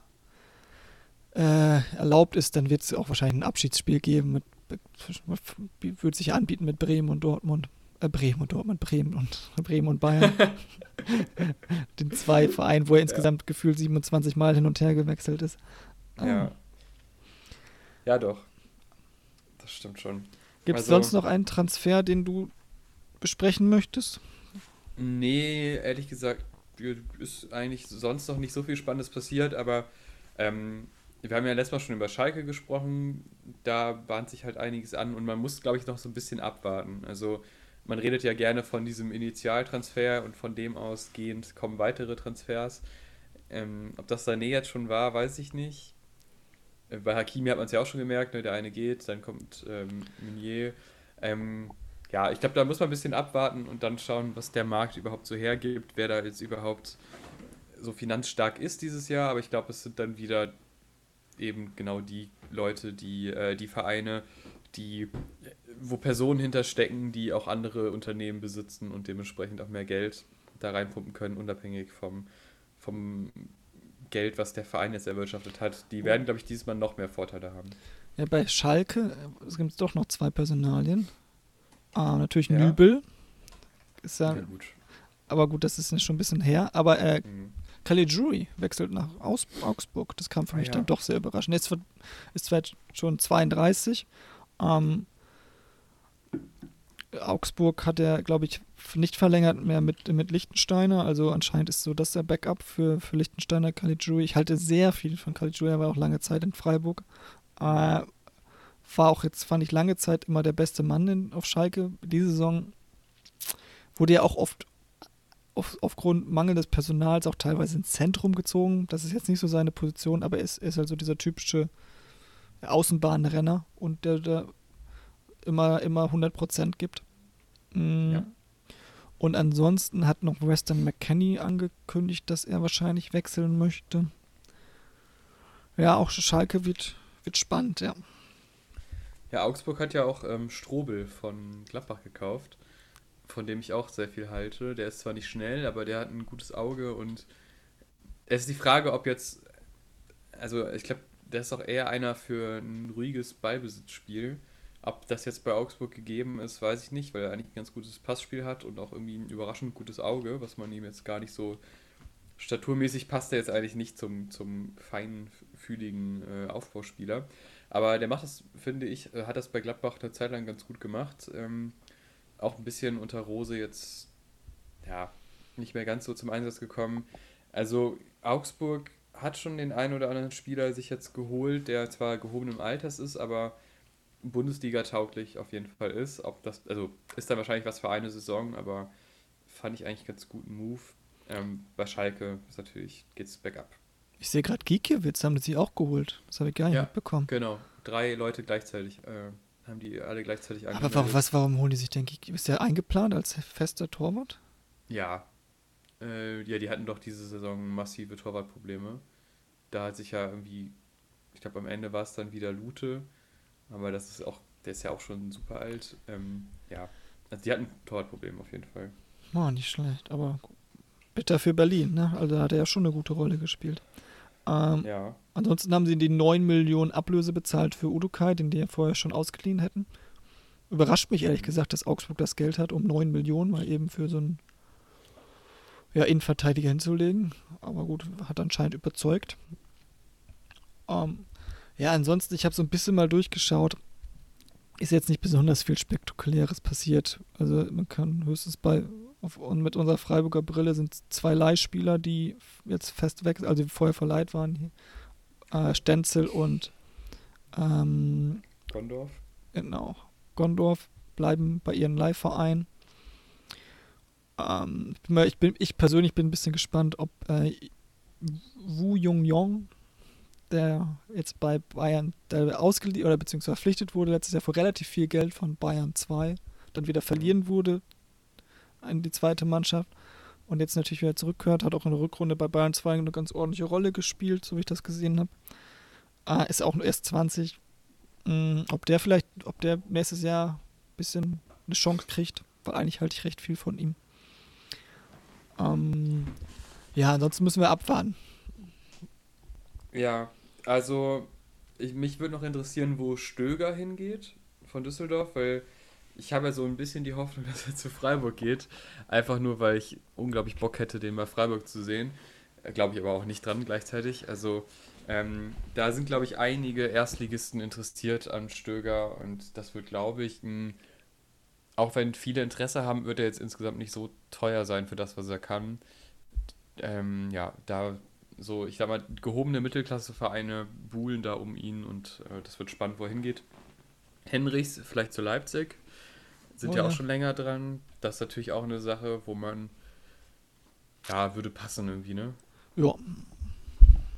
äh, erlaubt ist, dann wird es auch wahrscheinlich ein Abschiedsspiel geben. Mit, mit, würde sich anbieten mit Bremen und Dortmund. Äh, Bremen und Dortmund, Bremen und Bremen und Bayern. Den zwei Vereinen, wo er insgesamt ja. gefühlt 27 Mal hin und her gewechselt ist.
Ja. Ja, doch. Das stimmt schon.
Gibt es also, sonst noch einen Transfer, den du besprechen möchtest?
Nee, ehrlich gesagt, ist eigentlich sonst noch nicht so viel Spannendes passiert, aber ähm, wir haben ja letztes Mal schon über Schalke gesprochen, da bahnt sich halt einiges an und man muss, glaube ich, noch so ein bisschen abwarten. Also man redet ja gerne von diesem Initialtransfer und von dem ausgehend kommen weitere Transfers. Ähm, ob das Sané jetzt schon war, weiß ich nicht. Äh, bei Hakimi hat man es ja auch schon gemerkt, ne? der eine geht, dann kommt ähm, Meunier. Ähm, ja, ich glaube, da muss man ein bisschen abwarten und dann schauen, was der Markt überhaupt so hergibt, wer da jetzt überhaupt so finanzstark ist dieses Jahr. Aber ich glaube, es sind dann wieder eben genau die Leute, die, äh, die Vereine, die, wo Personen hinterstecken, die auch andere Unternehmen besitzen und dementsprechend auch mehr Geld da reinpumpen können, unabhängig vom, vom Geld, was der Verein jetzt erwirtschaftet hat. Die werden, glaube ich, dieses Mal noch mehr Vorteile haben.
Ja, bei Schalke äh, gibt es doch noch zwei Personalien. Ah, natürlich ja. Nübel. Ist ja, ja, gut. Aber gut, das ist schon ein bisschen her. Aber äh, mhm. Caligiuri wechselt nach Aus Augsburg. Das kam für ah, mich ja. dann doch sehr überraschend. Jetzt ist zwar schon 32. Ähm, Augsburg hat er, glaube ich, nicht verlängert mehr mit, mit Lichtensteiner. Also anscheinend ist so das der Backup für, für Lichtensteiner Caligiuri. Ich halte sehr viel von Caligiuri. Er war auch lange Zeit in Freiburg. Äh, war auch jetzt, fand ich lange Zeit immer der beste Mann in, auf Schalke. Diese Saison wurde er auch oft auf, aufgrund mangelndes Personals auch teilweise ins Zentrum gezogen. Das ist jetzt nicht so seine Position, aber er ist, ist halt so dieser typische Außenbahnrenner und der, der immer, immer 100% gibt. Mhm. Ja. Und ansonsten hat noch Weston McKenney angekündigt, dass er wahrscheinlich wechseln möchte. Ja, auch Schalke wird, wird spannend, ja.
Ja, Augsburg hat ja auch ähm, Strobel von Gladbach gekauft von dem ich auch sehr viel halte. Der ist zwar nicht schnell, aber der hat ein gutes Auge und es ist die Frage, ob jetzt, also ich glaube, der ist auch eher einer für ein ruhiges Ballbesitzspiel. Ob das jetzt bei Augsburg gegeben ist, weiß ich nicht, weil er eigentlich ein ganz gutes Passspiel hat und auch irgendwie ein überraschend gutes Auge, was man ihm jetzt gar nicht so staturmäßig passt er jetzt eigentlich nicht zum, zum feinfühligen äh, Aufbauspieler. Aber der macht das, finde ich, äh, hat das bei Gladbach eine Zeit lang ganz gut gemacht. Ähm, auch ein bisschen unter Rose jetzt ja nicht mehr ganz so zum Einsatz gekommen. Also Augsburg hat schon den einen oder anderen Spieler sich jetzt geholt, der zwar gehobenen Alters ist, aber Bundesliga tauglich auf jeden Fall ist. Ob das, also ist dann wahrscheinlich was für eine Saison, aber fand ich eigentlich ganz guten Move. Ähm, bei Schalke ist natürlich geht's bergab.
Ich sehe gerade Gikiewicz haben sie auch geholt. Das habe ich gar nicht ja, mitbekommen.
Genau, drei Leute gleichzeitig. Äh, haben die alle gleichzeitig
angemeldet. Aber was, warum holen die sich, denke ich, ist der eingeplant als fester Torwart?
Ja. Äh, ja, die hatten doch diese Saison massive Torwartprobleme. Da hat sich ja irgendwie, ich glaube am Ende war es dann wieder Lute, aber das ist auch, der ist ja auch schon super alt. Ähm, ja, also die hatten Torwartprobleme auf jeden Fall.
Oh, nicht schlecht, aber bitter für Berlin, ne? Also da hat er ja schon eine gute Rolle gespielt. Ähm, ja. Ansonsten haben sie die 9 Millionen Ablöse bezahlt für Udukai, den die ja vorher schon ausgeliehen hätten. Überrascht mich ehrlich gesagt, dass Augsburg das Geld hat, um 9 Millionen mal eben für so einen ja, Innenverteidiger hinzulegen. Aber gut, hat anscheinend überzeugt. Ähm, ja, ansonsten, ich habe so ein bisschen mal durchgeschaut. Ist jetzt nicht besonders viel Spektakuläres passiert. Also man kann höchstens bei und mit unserer Freiburger Brille sind zwei Leihspieler, die jetzt fest weg, also die vorher verleiht waren. Äh, Stenzel und ähm,
Gondorf.
Genau. Gondorf bleiben bei ihren Leihverein. Ähm, ich, bin, ich persönlich bin ein bisschen gespannt, ob äh, Wu Jung Yong, der jetzt bei Bayern der ausgeliehen oder beziehungsweise verpflichtet wurde, letztes Jahr für relativ viel Geld von Bayern 2, dann wieder verlieren wurde, in die zweite Mannschaft. und jetzt natürlich wieder zurückgehört, hat auch in der Rückrunde bei Bayern 2 eine ganz ordentliche Rolle gespielt, so wie ich das gesehen habe. Äh, ist auch nur erst 20. Mhm, ob der vielleicht, ob der nächstes Jahr ein bisschen eine Chance kriegt, weil eigentlich halte ich recht viel von ihm. Ähm, ja, ansonsten müssen wir abwarten.
Ja, also ich, mich würde noch interessieren, wo Stöger hingeht von Düsseldorf, weil ich habe ja so ein bisschen die Hoffnung, dass er zu Freiburg geht. Einfach nur, weil ich unglaublich Bock hätte, den bei Freiburg zu sehen. Äh, glaube ich aber auch nicht dran gleichzeitig. Also ähm, da sind, glaube ich, einige Erstligisten interessiert an Stöger und das wird, glaube ich, ein, auch wenn viele Interesse haben, wird er jetzt insgesamt nicht so teuer sein für das, was er kann. Ähm, ja, da so, ich sag mal, gehobene Mittelklassevereine buhlen da um ihn und äh, das wird spannend, wohin geht. Henrichs vielleicht zu Leipzig, sind oh, ja auch schon länger dran. Das ist natürlich auch eine Sache, wo man, ja, würde passen irgendwie, ne?
Ja.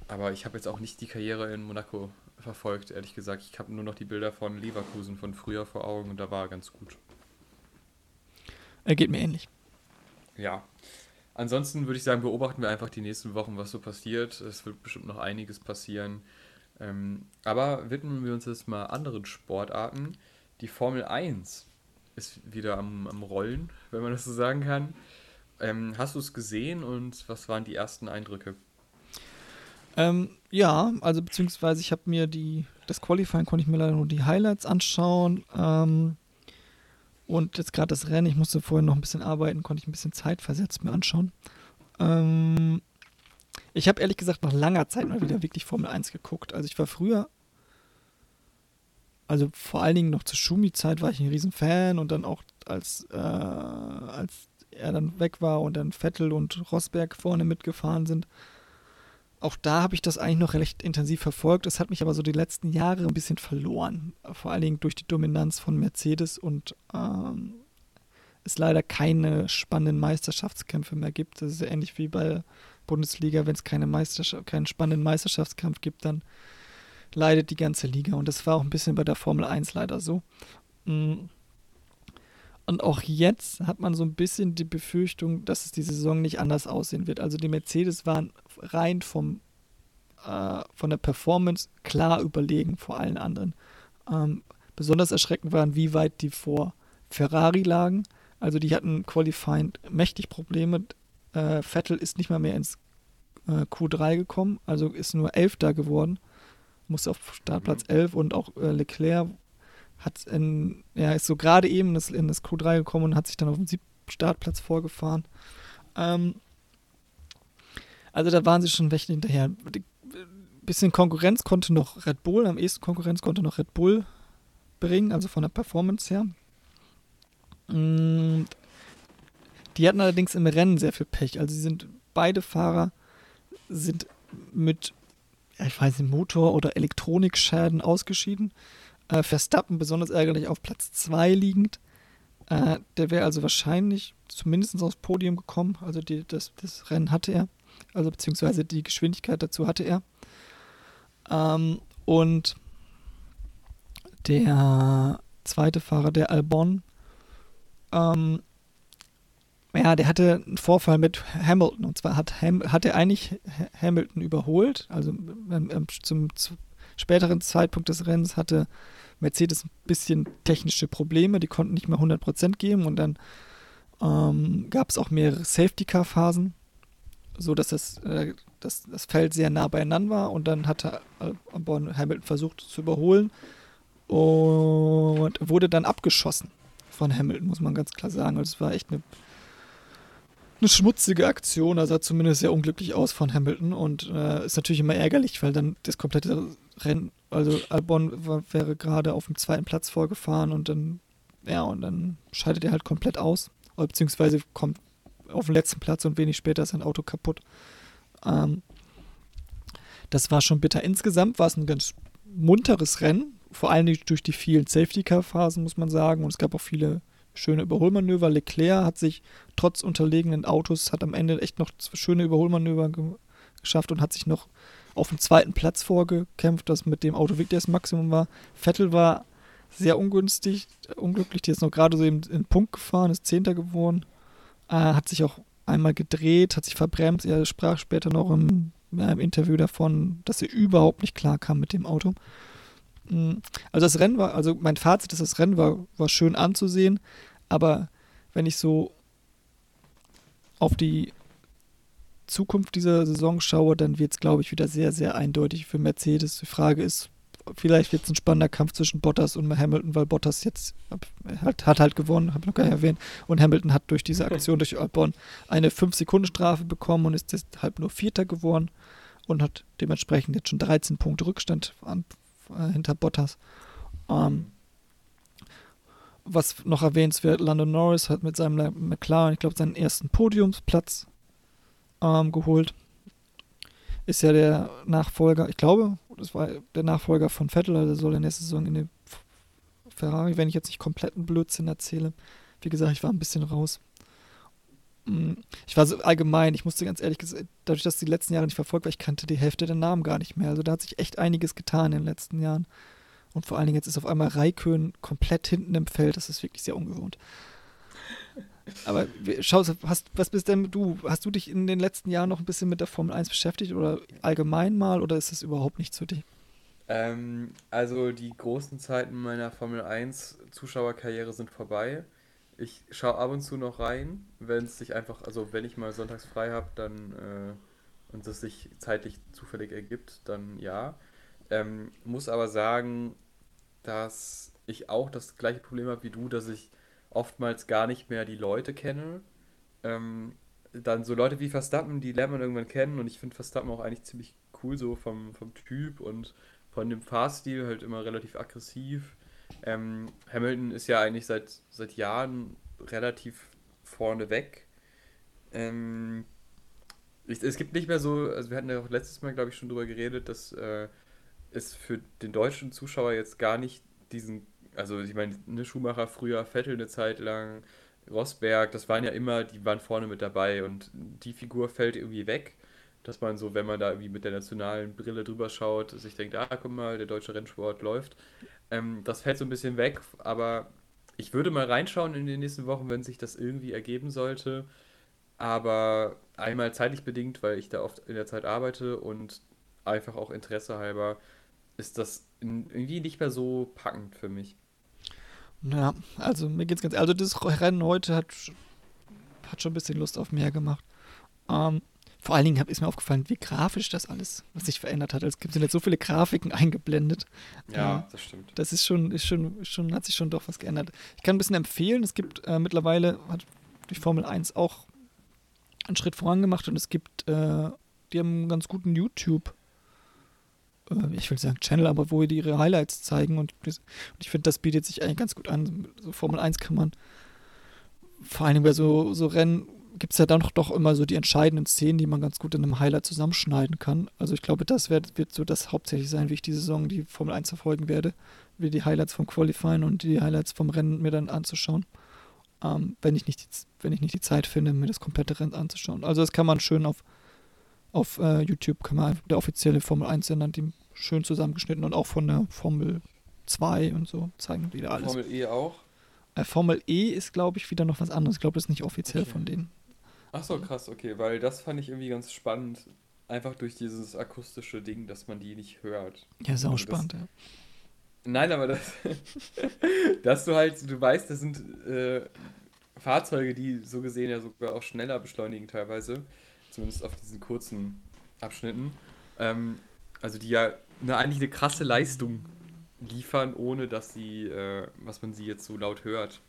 Aber ich habe jetzt auch nicht die Karriere in Monaco verfolgt, ehrlich gesagt. Ich habe nur noch die Bilder von Leverkusen von früher vor Augen und da war er ganz gut.
Er geht mir ähnlich.
Ja. Ansonsten würde ich sagen, beobachten wir einfach die nächsten Wochen, was so passiert. Es wird bestimmt noch einiges passieren. Ähm, aber widmen wir uns jetzt mal anderen Sportarten. Die Formel 1 ist wieder am, am Rollen, wenn man das so sagen kann. Ähm, hast du es gesehen und was waren die ersten Eindrücke?
Ähm, ja, also beziehungsweise ich habe mir die, das Qualifying konnte ich mir leider nur die Highlights anschauen. Ähm, und jetzt gerade das Rennen, ich musste vorher noch ein bisschen arbeiten, konnte ich ein bisschen Zeit versetzt mir anschauen. Ähm, ich habe ehrlich gesagt nach langer Zeit mal wieder wirklich Formel 1 geguckt. Also ich war früher also vor allen Dingen noch zur Schumi-Zeit war ich ein Riesenfan und dann auch als, äh, als er dann weg war und dann Vettel und Rosberg vorne mitgefahren sind. Auch da habe ich das eigentlich noch recht intensiv verfolgt. Es hat mich aber so die letzten Jahre ein bisschen verloren. Vor allen Dingen durch die Dominanz von Mercedes und ähm, es leider keine spannenden Meisterschaftskämpfe mehr gibt. Das ist ähnlich wie bei Bundesliga, wenn es keine keinen spannenden Meisterschaftskampf gibt, dann leidet die ganze Liga. Und das war auch ein bisschen bei der Formel 1 leider so. Mm. Und auch jetzt hat man so ein bisschen die Befürchtung, dass es die Saison nicht anders aussehen wird. Also die Mercedes waren rein vom, äh, von der Performance klar überlegen vor allen anderen. Ähm, besonders erschreckend waren, wie weit die vor Ferrari lagen. Also die hatten Qualifying mächtig Probleme. Äh, Vettel ist nicht mal mehr ins äh, Q3 gekommen, also ist nur Elfter geworden musste auf Startplatz mhm. 11 und auch äh, Leclerc hat in, ja, ist so gerade eben in das, in das Q3 gekommen und hat sich dann auf den siebten Startplatz vorgefahren. Ähm, also da waren sie schon recht hinterher. Ein bisschen Konkurrenz konnte noch Red Bull, am ehesten Konkurrenz konnte noch Red Bull bringen, also von der Performance her. Und die hatten allerdings im Rennen sehr viel Pech. Also sie sind beide Fahrer sind mit ich weiß nicht, Motor- oder Elektronikschäden ausgeschieden. Äh, Verstappen besonders ärgerlich auf Platz 2 liegend. Äh, der wäre also wahrscheinlich zumindest aufs Podium gekommen. Also die, das, das Rennen hatte er. Also beziehungsweise die Geschwindigkeit dazu hatte er. Ähm, und der zweite Fahrer, der Albon, ähm, ja, der hatte einen Vorfall mit Hamilton. Und zwar hat, Ham, hat er eigentlich Hamilton überholt. Also ähm, zum, zum späteren Zeitpunkt des Rennens hatte Mercedes ein bisschen technische Probleme. Die konnten nicht mehr 100% geben. Und dann ähm, gab es auch mehrere Safety-Car-Phasen, sodass das, äh, das, das Feld sehr nah beieinander war. Und dann hatte Albon Hamilton versucht zu überholen und wurde dann abgeschossen von Hamilton, muss man ganz klar sagen. Also es war echt eine eine schmutzige Aktion, also sah zumindest sehr unglücklich aus von Hamilton und äh, ist natürlich immer ärgerlich, weil dann das komplette Rennen, also Albon war, wäre gerade auf dem zweiten Platz vorgefahren und dann, ja, und dann scheidet er halt komplett aus, beziehungsweise kommt auf den letzten Platz und wenig später ist sein Auto kaputt. Ähm, das war schon bitter. Insgesamt war es ein ganz munteres Rennen, vor allem durch die vielen Safety-Car-Phasen, muss man sagen, und es gab auch viele schöne Überholmanöver. Leclerc hat sich trotz unterlegenen Autos, hat am Ende echt noch schöne Überholmanöver ge geschafft und hat sich noch auf den zweiten Platz vorgekämpft, das mit dem Auto wirklich das Maximum war. Vettel war sehr ungünstig, unglücklich, die ist noch gerade so eben in den Punkt gefahren, ist Zehnter geworden, äh, hat sich auch einmal gedreht, hat sich verbremst. Er sprach später noch im, ja, im Interview davon, dass er überhaupt nicht klar kam mit dem Auto. Mm, also das Rennen war, also mein Fazit ist, das Rennen war, war schön anzusehen, aber wenn ich so auf die Zukunft dieser Saison schaue, dann wird es, glaube ich, wieder sehr, sehr eindeutig für Mercedes. Die Frage ist, vielleicht wird es ein spannender Kampf zwischen Bottas und Hamilton, weil Bottas jetzt hat, hat halt gewonnen, habe ich noch gar nicht erwähnt. Und Hamilton hat durch diese Aktion durch Albon eine 5-Sekunden-Strafe bekommen und ist deshalb nur Vierter geworden und hat dementsprechend jetzt schon 13 Punkte Rückstand an, äh, hinter Bottas. Ähm, was noch erwähnenswert, Lando Norris hat mit seinem McLaren, ich glaube, seinen ersten Podiumsplatz ähm, geholt. Ist ja der Nachfolger, ich glaube, das war der Nachfolger von Vettel, also soll in der nächste Saison in den Ferrari, wenn ich jetzt nicht kompletten Blödsinn erzähle. Wie gesagt, ich war ein bisschen raus. Mm, ich war so allgemein, ich musste ganz ehrlich gesagt, dadurch, dass ich die letzten Jahre nicht verfolgt war, ich kannte die Hälfte der Namen gar nicht mehr. Also da hat sich echt einiges getan in den letzten Jahren. Und vor allen Dingen jetzt ist auf einmal Raikön komplett hinten im Feld. Das ist wirklich sehr ungewohnt. Aber schau, hast, was bist denn du? Hast du dich in den letzten Jahren noch ein bisschen mit der Formel 1 beschäftigt oder allgemein mal oder ist es überhaupt nichts für dich?
Ähm, also die großen Zeiten meiner Formel 1 Zuschauerkarriere sind vorbei. Ich schaue ab und zu noch rein, wenn es sich einfach, also wenn ich mal sonntags frei habe, dann äh, und es sich zeitlich zufällig ergibt, dann ja. Ähm, muss aber sagen, dass ich auch das gleiche Problem habe wie du, dass ich oftmals gar nicht mehr die Leute kenne. Ähm, dann so Leute wie Verstappen, die lernt man irgendwann kennen und ich finde Verstappen auch eigentlich ziemlich cool so vom, vom Typ und von dem Fahrstil halt immer relativ aggressiv. Ähm, Hamilton ist ja eigentlich seit, seit Jahren relativ vorne weg. Ähm, ich, es gibt nicht mehr so, also wir hatten ja auch letztes Mal, glaube ich, schon drüber geredet, dass äh, es für den deutschen Zuschauer jetzt gar nicht diesen also ich meine, ne Schumacher früher, Vettel eine Zeit lang, Rosberg, das waren ja immer, die waren vorne mit dabei und die Figur fällt irgendwie weg, dass man so, wenn man da irgendwie mit der nationalen Brille drüber schaut, sich denkt, ah, guck mal, der deutsche Rennsport läuft. Ähm, das fällt so ein bisschen weg, aber ich würde mal reinschauen in den nächsten Wochen, wenn sich das irgendwie ergeben sollte. Aber einmal zeitlich bedingt, weil ich da oft in der Zeit arbeite und einfach auch Interesse halber, ist das irgendwie nicht mehr so packend für mich.
Ja, also mir geht's ganz. Also das Rennen heute hat, hat schon ein bisschen Lust auf mehr gemacht. Ähm, vor allen Dingen ist mir aufgefallen, wie grafisch das alles, was sich verändert hat. Es gibt jetzt so viele Grafiken eingeblendet.
Ja, äh, das stimmt.
Das ist schon, ist schon, schon, hat sich schon doch was geändert. Ich kann ein bisschen empfehlen, es gibt äh, mittlerweile, hat die Formel 1 auch einen Schritt voran gemacht und es gibt, äh, die haben einen ganz guten YouTube- äh, ich will sagen Channel, aber wo die ihre Highlights zeigen und, und ich finde, das bietet sich eigentlich ganz gut an. So Formel 1 kann man vor allem bei so, so Rennen gibt es ja dann doch, immer so die entscheidenden Szenen, die man ganz gut in einem Highlight zusammenschneiden kann. Also ich glaube, das wird, wird so das hauptsächlich sein, wie ich die Saison die Formel 1 verfolgen werde, wie die Highlights vom Qualifying und die Highlights vom Rennen mir dann anzuschauen. Ähm, wenn, ich nicht die, wenn ich nicht die Zeit finde, mir das komplette Rennen anzuschauen. Also das kann man schön auf auf äh, YouTube kann man der offizielle Formel 1 Sender die schön zusammengeschnitten und auch von der Formel 2 und so zeigen wieder alles.
Formel E auch?
Äh, Formel E ist, glaube ich, wieder noch was anderes. Ich glaube, das ist nicht offiziell okay. von denen.
Ach so, krass, okay, weil das fand ich irgendwie ganz spannend. Einfach durch dieses akustische Ding, dass man die nicht hört.
Ja, sau also spannend, ja.
Nein, aber das, dass du halt, du weißt, das sind äh, Fahrzeuge, die so gesehen ja sogar auch schneller beschleunigen teilweise zumindest auf diesen kurzen Abschnitten. Ähm, also die ja eine, eigentlich eine krasse Leistung liefern, ohne dass sie, äh, was man sie jetzt so laut hört.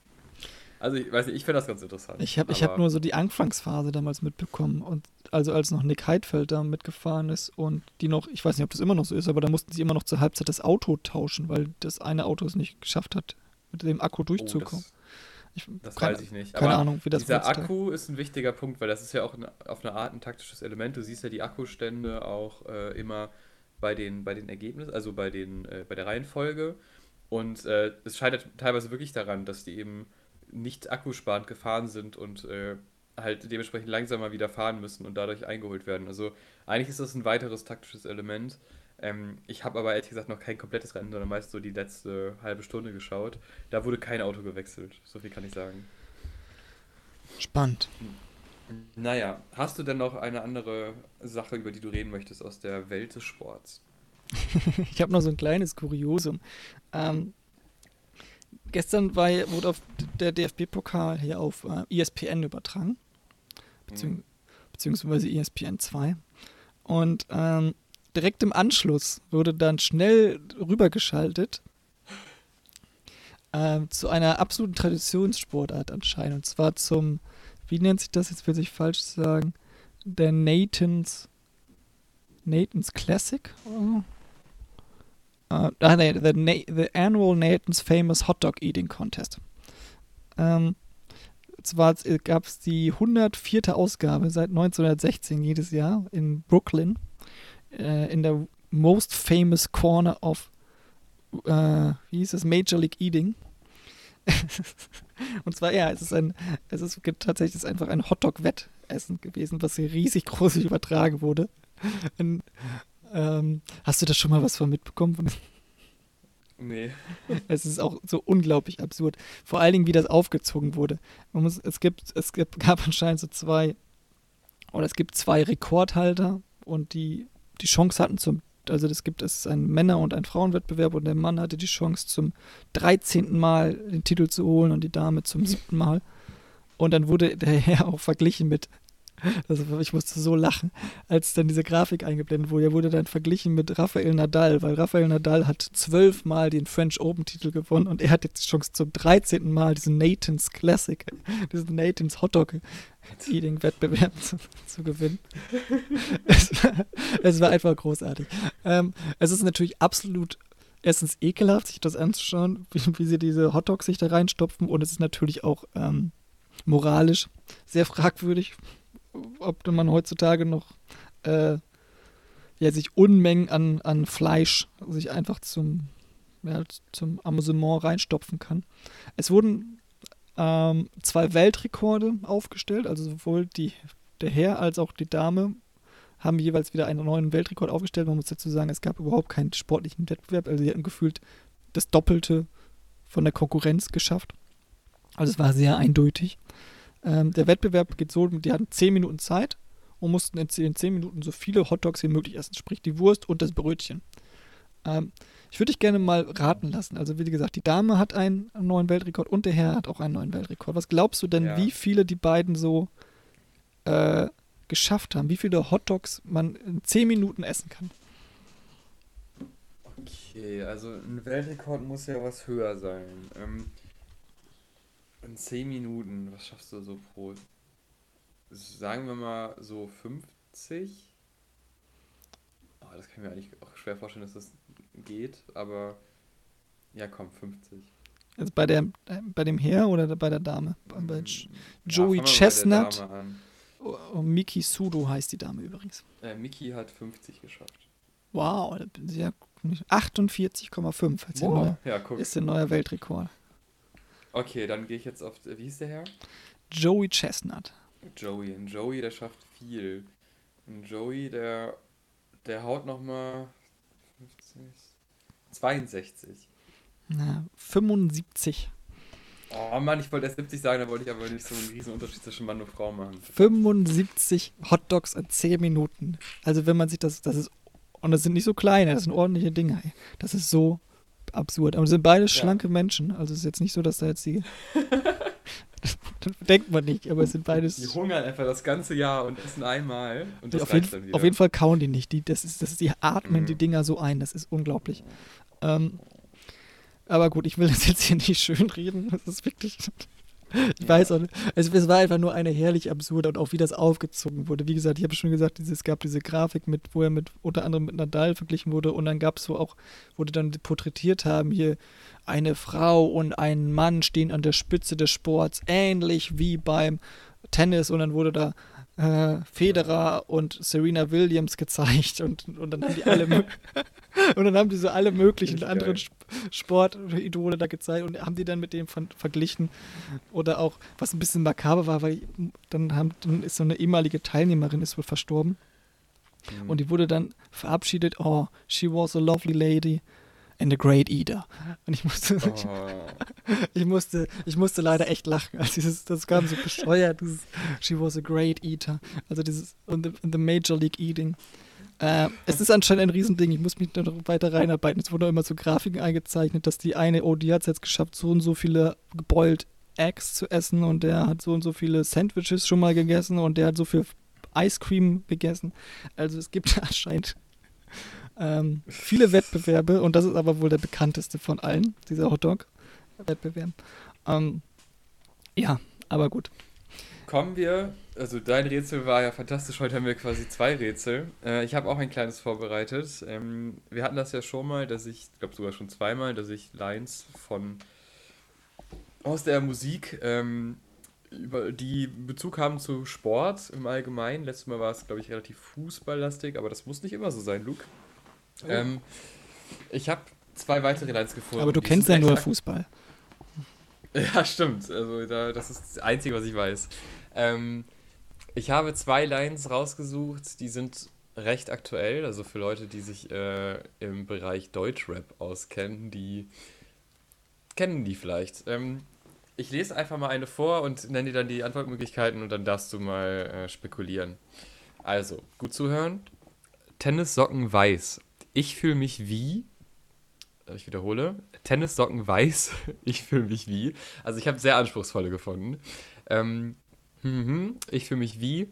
Also ich weiß nicht, ich finde das ganz interessant.
Ich habe hab nur so die Anfangsphase damals mitbekommen und also als noch Nick Heidfeld da mitgefahren ist und die noch, ich weiß nicht, ob das immer noch so ist, aber da mussten sie immer noch zur Halbzeit das Auto tauschen, weil das eine Auto es nicht geschafft hat, mit dem Akku durchzukommen. Oh,
ich, das keine, weiß ich nicht.
Keine Aber Ahnung, wie das
Dieser Akku ist ein wichtiger Punkt, weil das ist ja auch eine, auf eine Art ein taktisches Element. Du siehst ja die Akkustände auch äh, immer bei den, bei den Ergebnissen, also bei, den, äh, bei der Reihenfolge. Und äh, es scheitert teilweise wirklich daran, dass die eben nicht akkusparend gefahren sind und äh, halt dementsprechend langsamer wieder fahren müssen und dadurch eingeholt werden. Also eigentlich ist das ein weiteres taktisches Element. Ähm, ich habe aber ehrlich gesagt noch kein komplettes Rennen, sondern meist so die letzte halbe Stunde geschaut. Da wurde kein Auto gewechselt, so viel kann ich sagen.
Spannend.
Naja, hast du denn noch eine andere Sache, über die du reden möchtest aus der Welt des Sports?
ich habe noch so ein kleines Kuriosum. Ähm, gestern war, wurde auf der DFB-Pokal hier auf äh, ESPN übertragen, beziehungs mhm. beziehungsweise ESPN 2. Und ähm, direkt im Anschluss wurde dann schnell rübergeschaltet äh, zu einer absoluten Traditionssportart anscheinend. Und zwar zum, wie nennt sich das, jetzt will ich falsch sagen, der Nathan's, Nathan's Classic? Oh. Uh, nee, the, the Annual Nathan's Famous Hot Dog Eating Contest. Ähm, zwar gab es die 104. Ausgabe seit 1916 jedes Jahr in Brooklyn, äh, in der Most Famous Corner of, äh, wie hieß es, Major League Eating. Und zwar, ja, es ist ein, es ist tatsächlich einfach ein Hotdog-Wettessen gewesen, was hier riesig groß übertragen wurde. Und, ähm, hast du da schon mal was von mitbekommen?
Nee.
Es ist auch so unglaublich absurd. Vor allen Dingen, wie das aufgezogen wurde. Man muss, es, gibt, es gibt, gab anscheinend so zwei, oder es gibt zwei Rekordhalter und die die Chance hatten zum, also es gibt es ein Männer- und ein Frauenwettbewerb und der Mann hatte die Chance zum 13. Mal den Titel zu holen und die Dame zum siebten Mal. Und dann wurde der Herr auch verglichen mit also ich musste so lachen, als dann diese Grafik eingeblendet wurde. Er wurde dann verglichen mit Rafael Nadal, weil Rafael Nadal hat zwölfmal den French Open-Titel gewonnen und er hat jetzt die Chance zum 13. Mal diesen Nathan's Classic, diesen Nathan's Hotdog Eating-Wettbewerb zu, zu, gewinnen. es, war, es, war, einfach großartig. Ähm, es ist natürlich absolut erstens ekelhaft, sich das anzuschauen, wie, wie sie diese Hotdogs sich da reinstopfen und es ist natürlich auch ähm, moralisch sehr fragwürdig, ob man heutzutage noch äh, ja, sich Unmengen an, an Fleisch sich einfach zum, ja, zum Amusement reinstopfen kann. Es wurden ähm, zwei Weltrekorde aufgestellt, also sowohl die, der Herr als auch die Dame haben jeweils wieder einen neuen Weltrekord aufgestellt. Man muss dazu sagen, es gab überhaupt keinen sportlichen Wettbewerb, also sie hatten gefühlt das Doppelte von der Konkurrenz geschafft. Also es war sehr eindeutig. Ähm, der Wettbewerb geht so, die hatten 10 Minuten Zeit und mussten in 10, 10 Minuten so viele Hotdogs wie möglich essen, sprich die Wurst und das Brötchen. Ähm, ich würde dich gerne mal raten lassen. Also wie gesagt, die Dame hat einen neuen Weltrekord und der Herr hat auch einen neuen Weltrekord. Was glaubst du denn, ja. wie viele die beiden so äh, geschafft haben? Wie viele Hotdogs man in 10 Minuten essen kann?
Okay, also ein Weltrekord muss ja was höher sein. Ähm, in 10 Minuten, was schaffst du so pro? Sagen wir mal so 50? Oh, das kann ich mir eigentlich auch schwer vorstellen, dass das geht, aber ja, komm, 50.
Also bei, der, bei dem Herr oder bei der Dame? Bei mm, Joey ja, Chestnut. Oh, oh, Miki Sudo heißt die Dame übrigens.
Äh, Miki hat 50 geschafft.
Wow, sehr 48,5 wow. ja, ist der neue Weltrekord.
Okay, dann gehe ich jetzt auf. Wie hieß der Herr?
Joey Chestnut.
Joey. Und Joey, der schafft viel. Und Joey, der, der haut nochmal 62.
Na, 75.
Oh Mann, ich wollte erst 70 sagen, da wollte ich aber nicht so einen riesen Unterschied zwischen Mann und Frau machen.
75 Hotdogs in 10 Minuten. Also wenn man sich das, das ist, und das sind nicht so kleine, das sind ordentliche Dinge. Das ist so absurd. Aber sind beide schlanke ja. Menschen. Also es ist jetzt nicht so, dass da jetzt die. denkt man nicht, aber es sind beides.
Die hungern einfach das ganze Jahr und essen einmal. Und das
auf, jeden, auf jeden Fall kauen die nicht. Die, das ist, das ist, die atmen mhm. die Dinger so ein. Das ist unglaublich. Ähm, aber gut, ich will das jetzt hier nicht schön reden. Das ist wirklich. Ich ja. weiß auch nicht. Also, es war einfach nur eine herrlich absurde und auch wie das aufgezogen wurde. Wie gesagt, ich habe schon gesagt, es gab diese Grafik, mit, wo er mit unter anderem mit Nadal verglichen wurde und dann gab es so auch, die dann porträtiert haben, hier eine Frau und ein Mann stehen an der Spitze des Sports, ähnlich wie beim Tennis und dann wurde da äh, Federer und Serena Williams gezeigt und, und dann haben die alle und dann haben die so alle möglichen anderen Sportidole da gezeigt und haben die dann mit dem verglichen oder auch was ein bisschen makaber war, weil dann, haben, dann ist so eine ehemalige Teilnehmerin ist wohl verstorben mhm. und die wurde dann verabschiedet. Oh, she was a lovely lady and the Great Eater. Und ich musste,
Oh.
ich musste, ich musste leider echt lachen, als dieses, das kam so bescheuert, dieses She was a Great Eater. Also dieses in the, in the Major League Eating. Äh, es ist anscheinend ein Riesending. Ich muss mich da noch weiter reinarbeiten. Es wurden auch immer so Grafiken eingezeichnet, dass die eine, oh, die hat es jetzt geschafft, so und so viele geboiled Eggs zu essen und der hat so und so viele Sandwiches schon mal gegessen und der hat so viel Ice Cream gegessen. Also es gibt anscheinend ähm, viele Wettbewerbe und das ist aber wohl der bekannteste von allen, dieser Hotdog-Wettbewerb. Ähm, ja, aber gut.
Kommen wir, also dein Rätsel war ja fantastisch, heute haben wir quasi zwei Rätsel. Äh, ich habe auch ein kleines vorbereitet. Ähm, wir hatten das ja schon mal, dass ich, ich glaube sogar schon zweimal, dass ich Lines von aus der Musik, ähm, über, die Bezug haben zu Sport im Allgemeinen. Letztes Mal war es, glaube ich, relativ fußballlastig, aber das muss nicht immer so sein, Luke. Ähm, ich habe zwei weitere Lines gefunden.
Aber du kennst ja nur Fußball.
Ja, stimmt. Also da, das ist das Einzige, was ich weiß. Ähm, ich habe zwei Lines rausgesucht, die sind recht aktuell. Also für Leute, die sich äh, im Bereich Deutschrap auskennen, die kennen die vielleicht. Ähm, ich lese einfach mal eine vor und nenne dir dann die Antwortmöglichkeiten und dann darfst du mal äh, spekulieren. Also, gut zuhören. Tennissocken weiß. Ich fühle mich wie. Äh, Ich wiederhole. Tennissocken weiß. Ich fühle mich wie. Also, ich habe sehr anspruchsvolle gefunden. Ähm, mhm, ich fühle mich wie.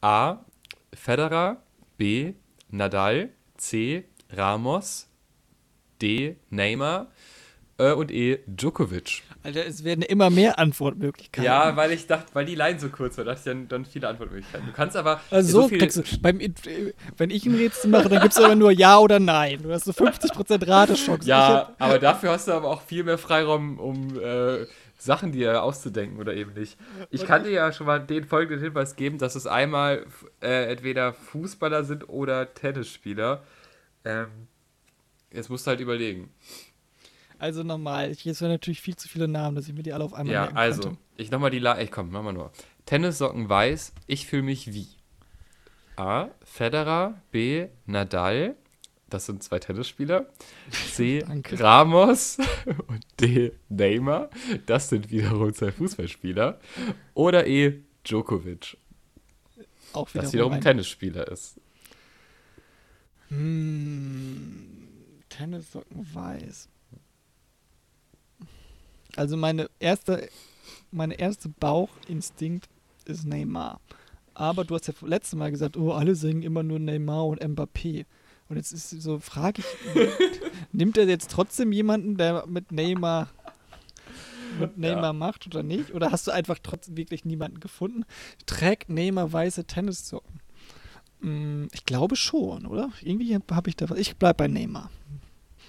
A. Federer. B. Nadal. C. Ramos. D. Neymar. Äh, und E. Djokovic.
Alter, es werden immer mehr Antwortmöglichkeiten.
Ja, weil ich dachte, weil die Line so kurz war, dachte ich dann, dann viele Antwortmöglichkeiten. Du kannst aber
Also so,
viel-
kriegst du, beim, wenn ich ein Rätsel mache, dann gibt es aber nur Ja oder Nein. Du hast so 50% Ratechance.
Ja, aber dafür hast du aber auch viel mehr Freiraum, um äh, Sachen dir auszudenken oder eben nicht. Ich kann dir ja schon mal den folgenden Hinweis geben, dass es einmal äh, entweder Fußballer sind oder Tennisspieler. Ähm, jetzt musst du halt überlegen.
Also nochmal, ich jetzt natürlich viel zu viele Namen, dass ich mir die alle auf einmal
Ja, also,
konnte.
ich nochmal die La. Ey, komm, mach mal nur. Tennissocken weiß, ich fühle mich wie. A. Federer. B. Nadal. Das sind zwei Tennisspieler. C.
Danke.
Ramos. Und D. Neymar. Das sind wiederum zwei Fußballspieler. Oder E. Djokovic.
Auch
Das wiederum ein
ein-
Tennisspieler ist.
Hm, Tennissocken weiß. Also meine erste, meine erste Bauchinstinkt ist Neymar. Aber du hast ja letztes Mal gesagt, oh, alle singen immer nur Neymar und Mbappé. Und jetzt ist so, frage ich, nimmt er jetzt trotzdem jemanden, der mit Neymar mit Neymar macht oder nicht? Oder hast du einfach trotzdem wirklich niemanden gefunden? Trägt Neymar weiße Tennissocken? Hm, ich glaube schon, oder? Irgendwie habe ich da was. Ich bleib bei Neymar.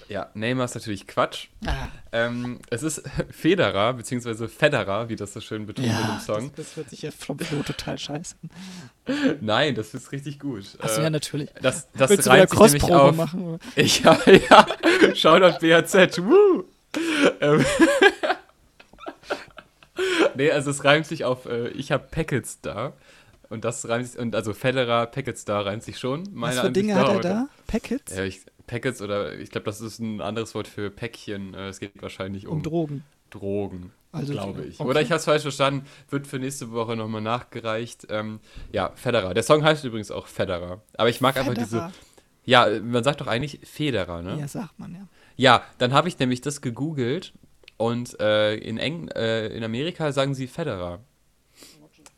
Ja, Neymar ist natürlich Quatsch.
Ah,
Ähm, es ist Federer, beziehungsweise Federer, wie das so schön betont wird
ja,
im Song.
das, das hört sich ja vom Flo total scheiße.
Nein, das ist richtig gut.
Achso,
Äh,
ja, natürlich.
Das, das
Willst du
reimt sich nämlich
Crossprobe
auf.
machen?
Ich, ja, ja. Shoutout BHZ. Woo! Ähm. nee, also es reimt sich auf, äh, ich habe Packets da. Und das reimt sich, und also Federer, Packets da reimt sich schon.
Was für Dinge hat er da? Packets?
Ja, ich, Packets oder ich glaube, das ist ein anderes Wort für Päckchen. Äh, Es geht wahrscheinlich um,
um Drogen.
Drogen,
Also,
glaube ich.
okay.
Oder ich habe es falsch verstanden, wird für nächste Woche nochmal nachgereicht. Ähm, ja, Federer. Der Song heißt übrigens auch Federer. Aber ich mag einfach diese.
Federer.
Ja, man sagt doch eigentlich Federer, ne?
Ja, sagt man ja.
Ja, dann habe ich nämlich das gegoogelt und äh, in, Eng äh, in Amerika sagen sie Federer.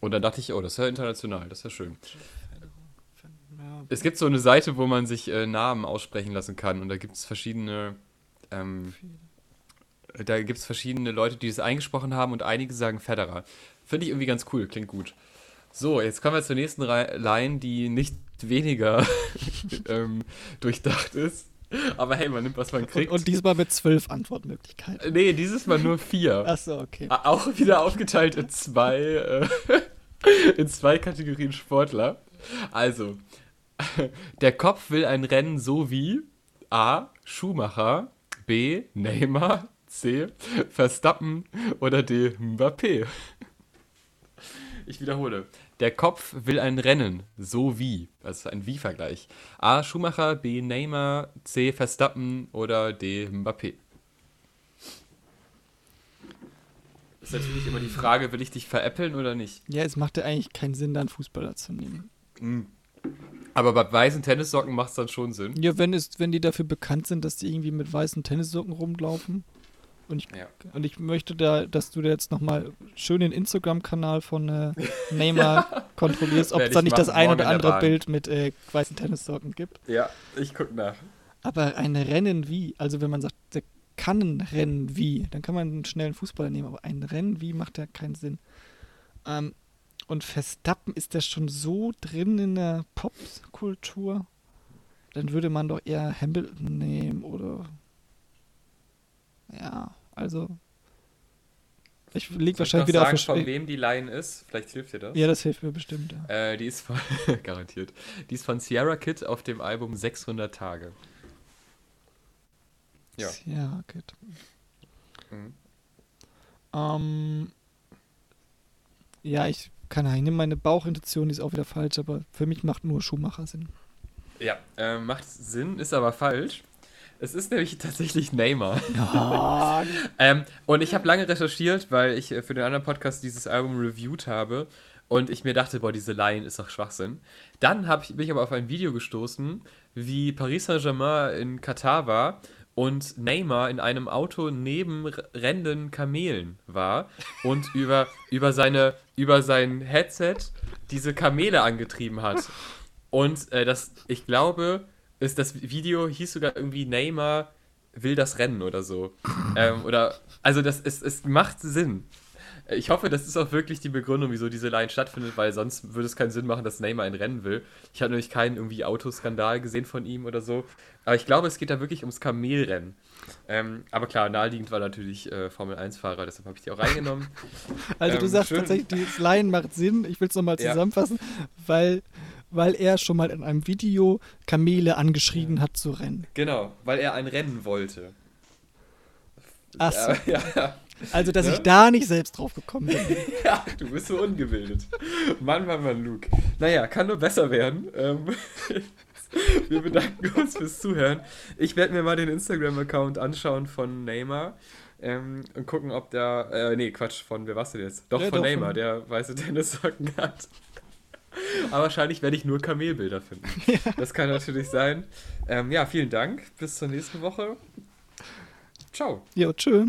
Und dann dachte ich, oh, das ist ja international, das ist ja schön. Es gibt so eine Seite, wo man sich äh, Namen aussprechen lassen kann und da gibt es verschiedene, ähm, da gibt es verschiedene Leute, die es eingesprochen haben und einige sagen Federer. Finde ich irgendwie ganz cool, klingt gut. So, jetzt kommen wir zur nächsten Rei- Line, die nicht weniger ähm, durchdacht ist. Aber hey, man nimmt, was man
Und,
kriegt.
und diesmal mit zwölf Antwortmöglichkeiten.
Nee, dieses Mal nur vier.
Achso, okay.
Auch wieder aufgeteilt in zwei, äh, in zwei Kategorien Sportler. Also, der Kopf will ein Rennen so wie A. Schumacher, B. Neymar, C. Verstappen oder D. Mbappé. Ich wiederhole. Der Kopf will ein Rennen, so wie. Also ein Wie-Vergleich. A. Schumacher, B. Neymar, C. Verstappen oder D. Mbappé. Ist natürlich immer die Frage, will ich dich veräppeln oder nicht?
Ja, es macht ja eigentlich keinen Sinn, da einen Fußballer zu nehmen.
Mhm. Aber bei weißen Tennissocken macht es dann schon Sinn.
Ja, wenn, es, wenn die dafür bekannt sind, dass die irgendwie mit weißen Tennissocken rumlaufen. Und ich,
Ja.
und ich möchte da, dass du da jetzt nochmal schön den Instagram-Kanal von äh, Neymar kontrollierst, ob es da
ich
nicht das ein oder andere. Bild mit äh, weißen Tennissocken gibt.
Ja, ich guck nach.
Aber ein Rennen wie, also wenn man sagt, der kann ein Rennen wie, dann kann man einen schnellen Fußballer nehmen, aber ein Rennen wie macht ja keinen Sinn. Ähm, und Verstappen ist der schon so drin in der Popkultur, dann würde man doch eher Hamilton nehmen oder ja, also ich lieg
Soll ich
wahrscheinlich wieder
sagen,
auf
von wem die Line ist? Vielleicht hilft dir das.
Ja, das hilft mir bestimmt. Ja.
Äh, die ist von, garantiert. Die ist von Sierra Kid auf dem Album 600 Tage. Ja.
Ja, gut.
Mhm.
Ähm, ja, ich keine Ahnung, ich nehme meine Bauchintuition, die ist auch wieder falsch, aber für mich macht nur Schumacher Sinn.
Ja, äh, macht Sinn, ist aber falsch. Es ist nämlich tatsächlich Neymar.
Ja,
Ähm, und ich habe lange recherchiert, weil ich äh, für den anderen Podcast dieses Album reviewed habe. Und ich mir dachte, boah, diese Line ist doch Schwachsinn. Dann hab ich, bin ich aber auf ein Video gestoßen, wie Paris Saint-Germain in Katar war und Neymar in einem Auto neben rennenden Kamelen war und über, über, seine, über sein Headset diese Kamele angetrieben hat. Und äh, das, ich glaube, ist das Video hieß sogar irgendwie Neymar will das Rennen oder so. ähm, oder, also das ist, es macht Sinn. Ich hoffe, das ist auch wirklich die Begründung, wieso diese Line stattfindet, weil sonst würde es keinen Sinn machen, dass Neymar ein Rennen will. Ich habe nämlich keinen irgendwie Autoskandal gesehen von ihm oder so. Aber ich glaube, es geht da wirklich ums Kamelrennen. Ähm, aber klar, naheliegend war natürlich äh, Formel-1-Fahrer, deshalb habe ich die auch reingenommen.
also du
Ähm,
sagst
schön.
tatsächlich, dieses Line macht Sinn. Ich will es nochmal
Ja.
zusammenfassen, weil, weil er schon mal in einem Video Kamele angeschrien hat zu rennen.
Genau, weil er ein Rennen wollte.
Ach so.
Ja, ja,
Also, dass
Ne?
ich da nicht selbst drauf gekommen bin.
ja, du bist so ungebildet. Mann, Mann, Mann, Luke. Naja, kann nur besser werden. Ähm, wir bedanken uns fürs Zuhören. Ich werde mir mal den Instagram-Account anschauen von Neymar. Ähm, und gucken, ob der. Äh, nee, Quatsch, von wer warst du jetzt? Doch,
Ja,
von
doch,
Neymar,
von-
der weiße Tennissocken hat. Aber wahrscheinlich werde ich nur Kamelbilder finden. Das kann natürlich sein. Ähm, ja, vielen Dank. Bis zur nächsten Woche. Ciao.
Jo, tschö.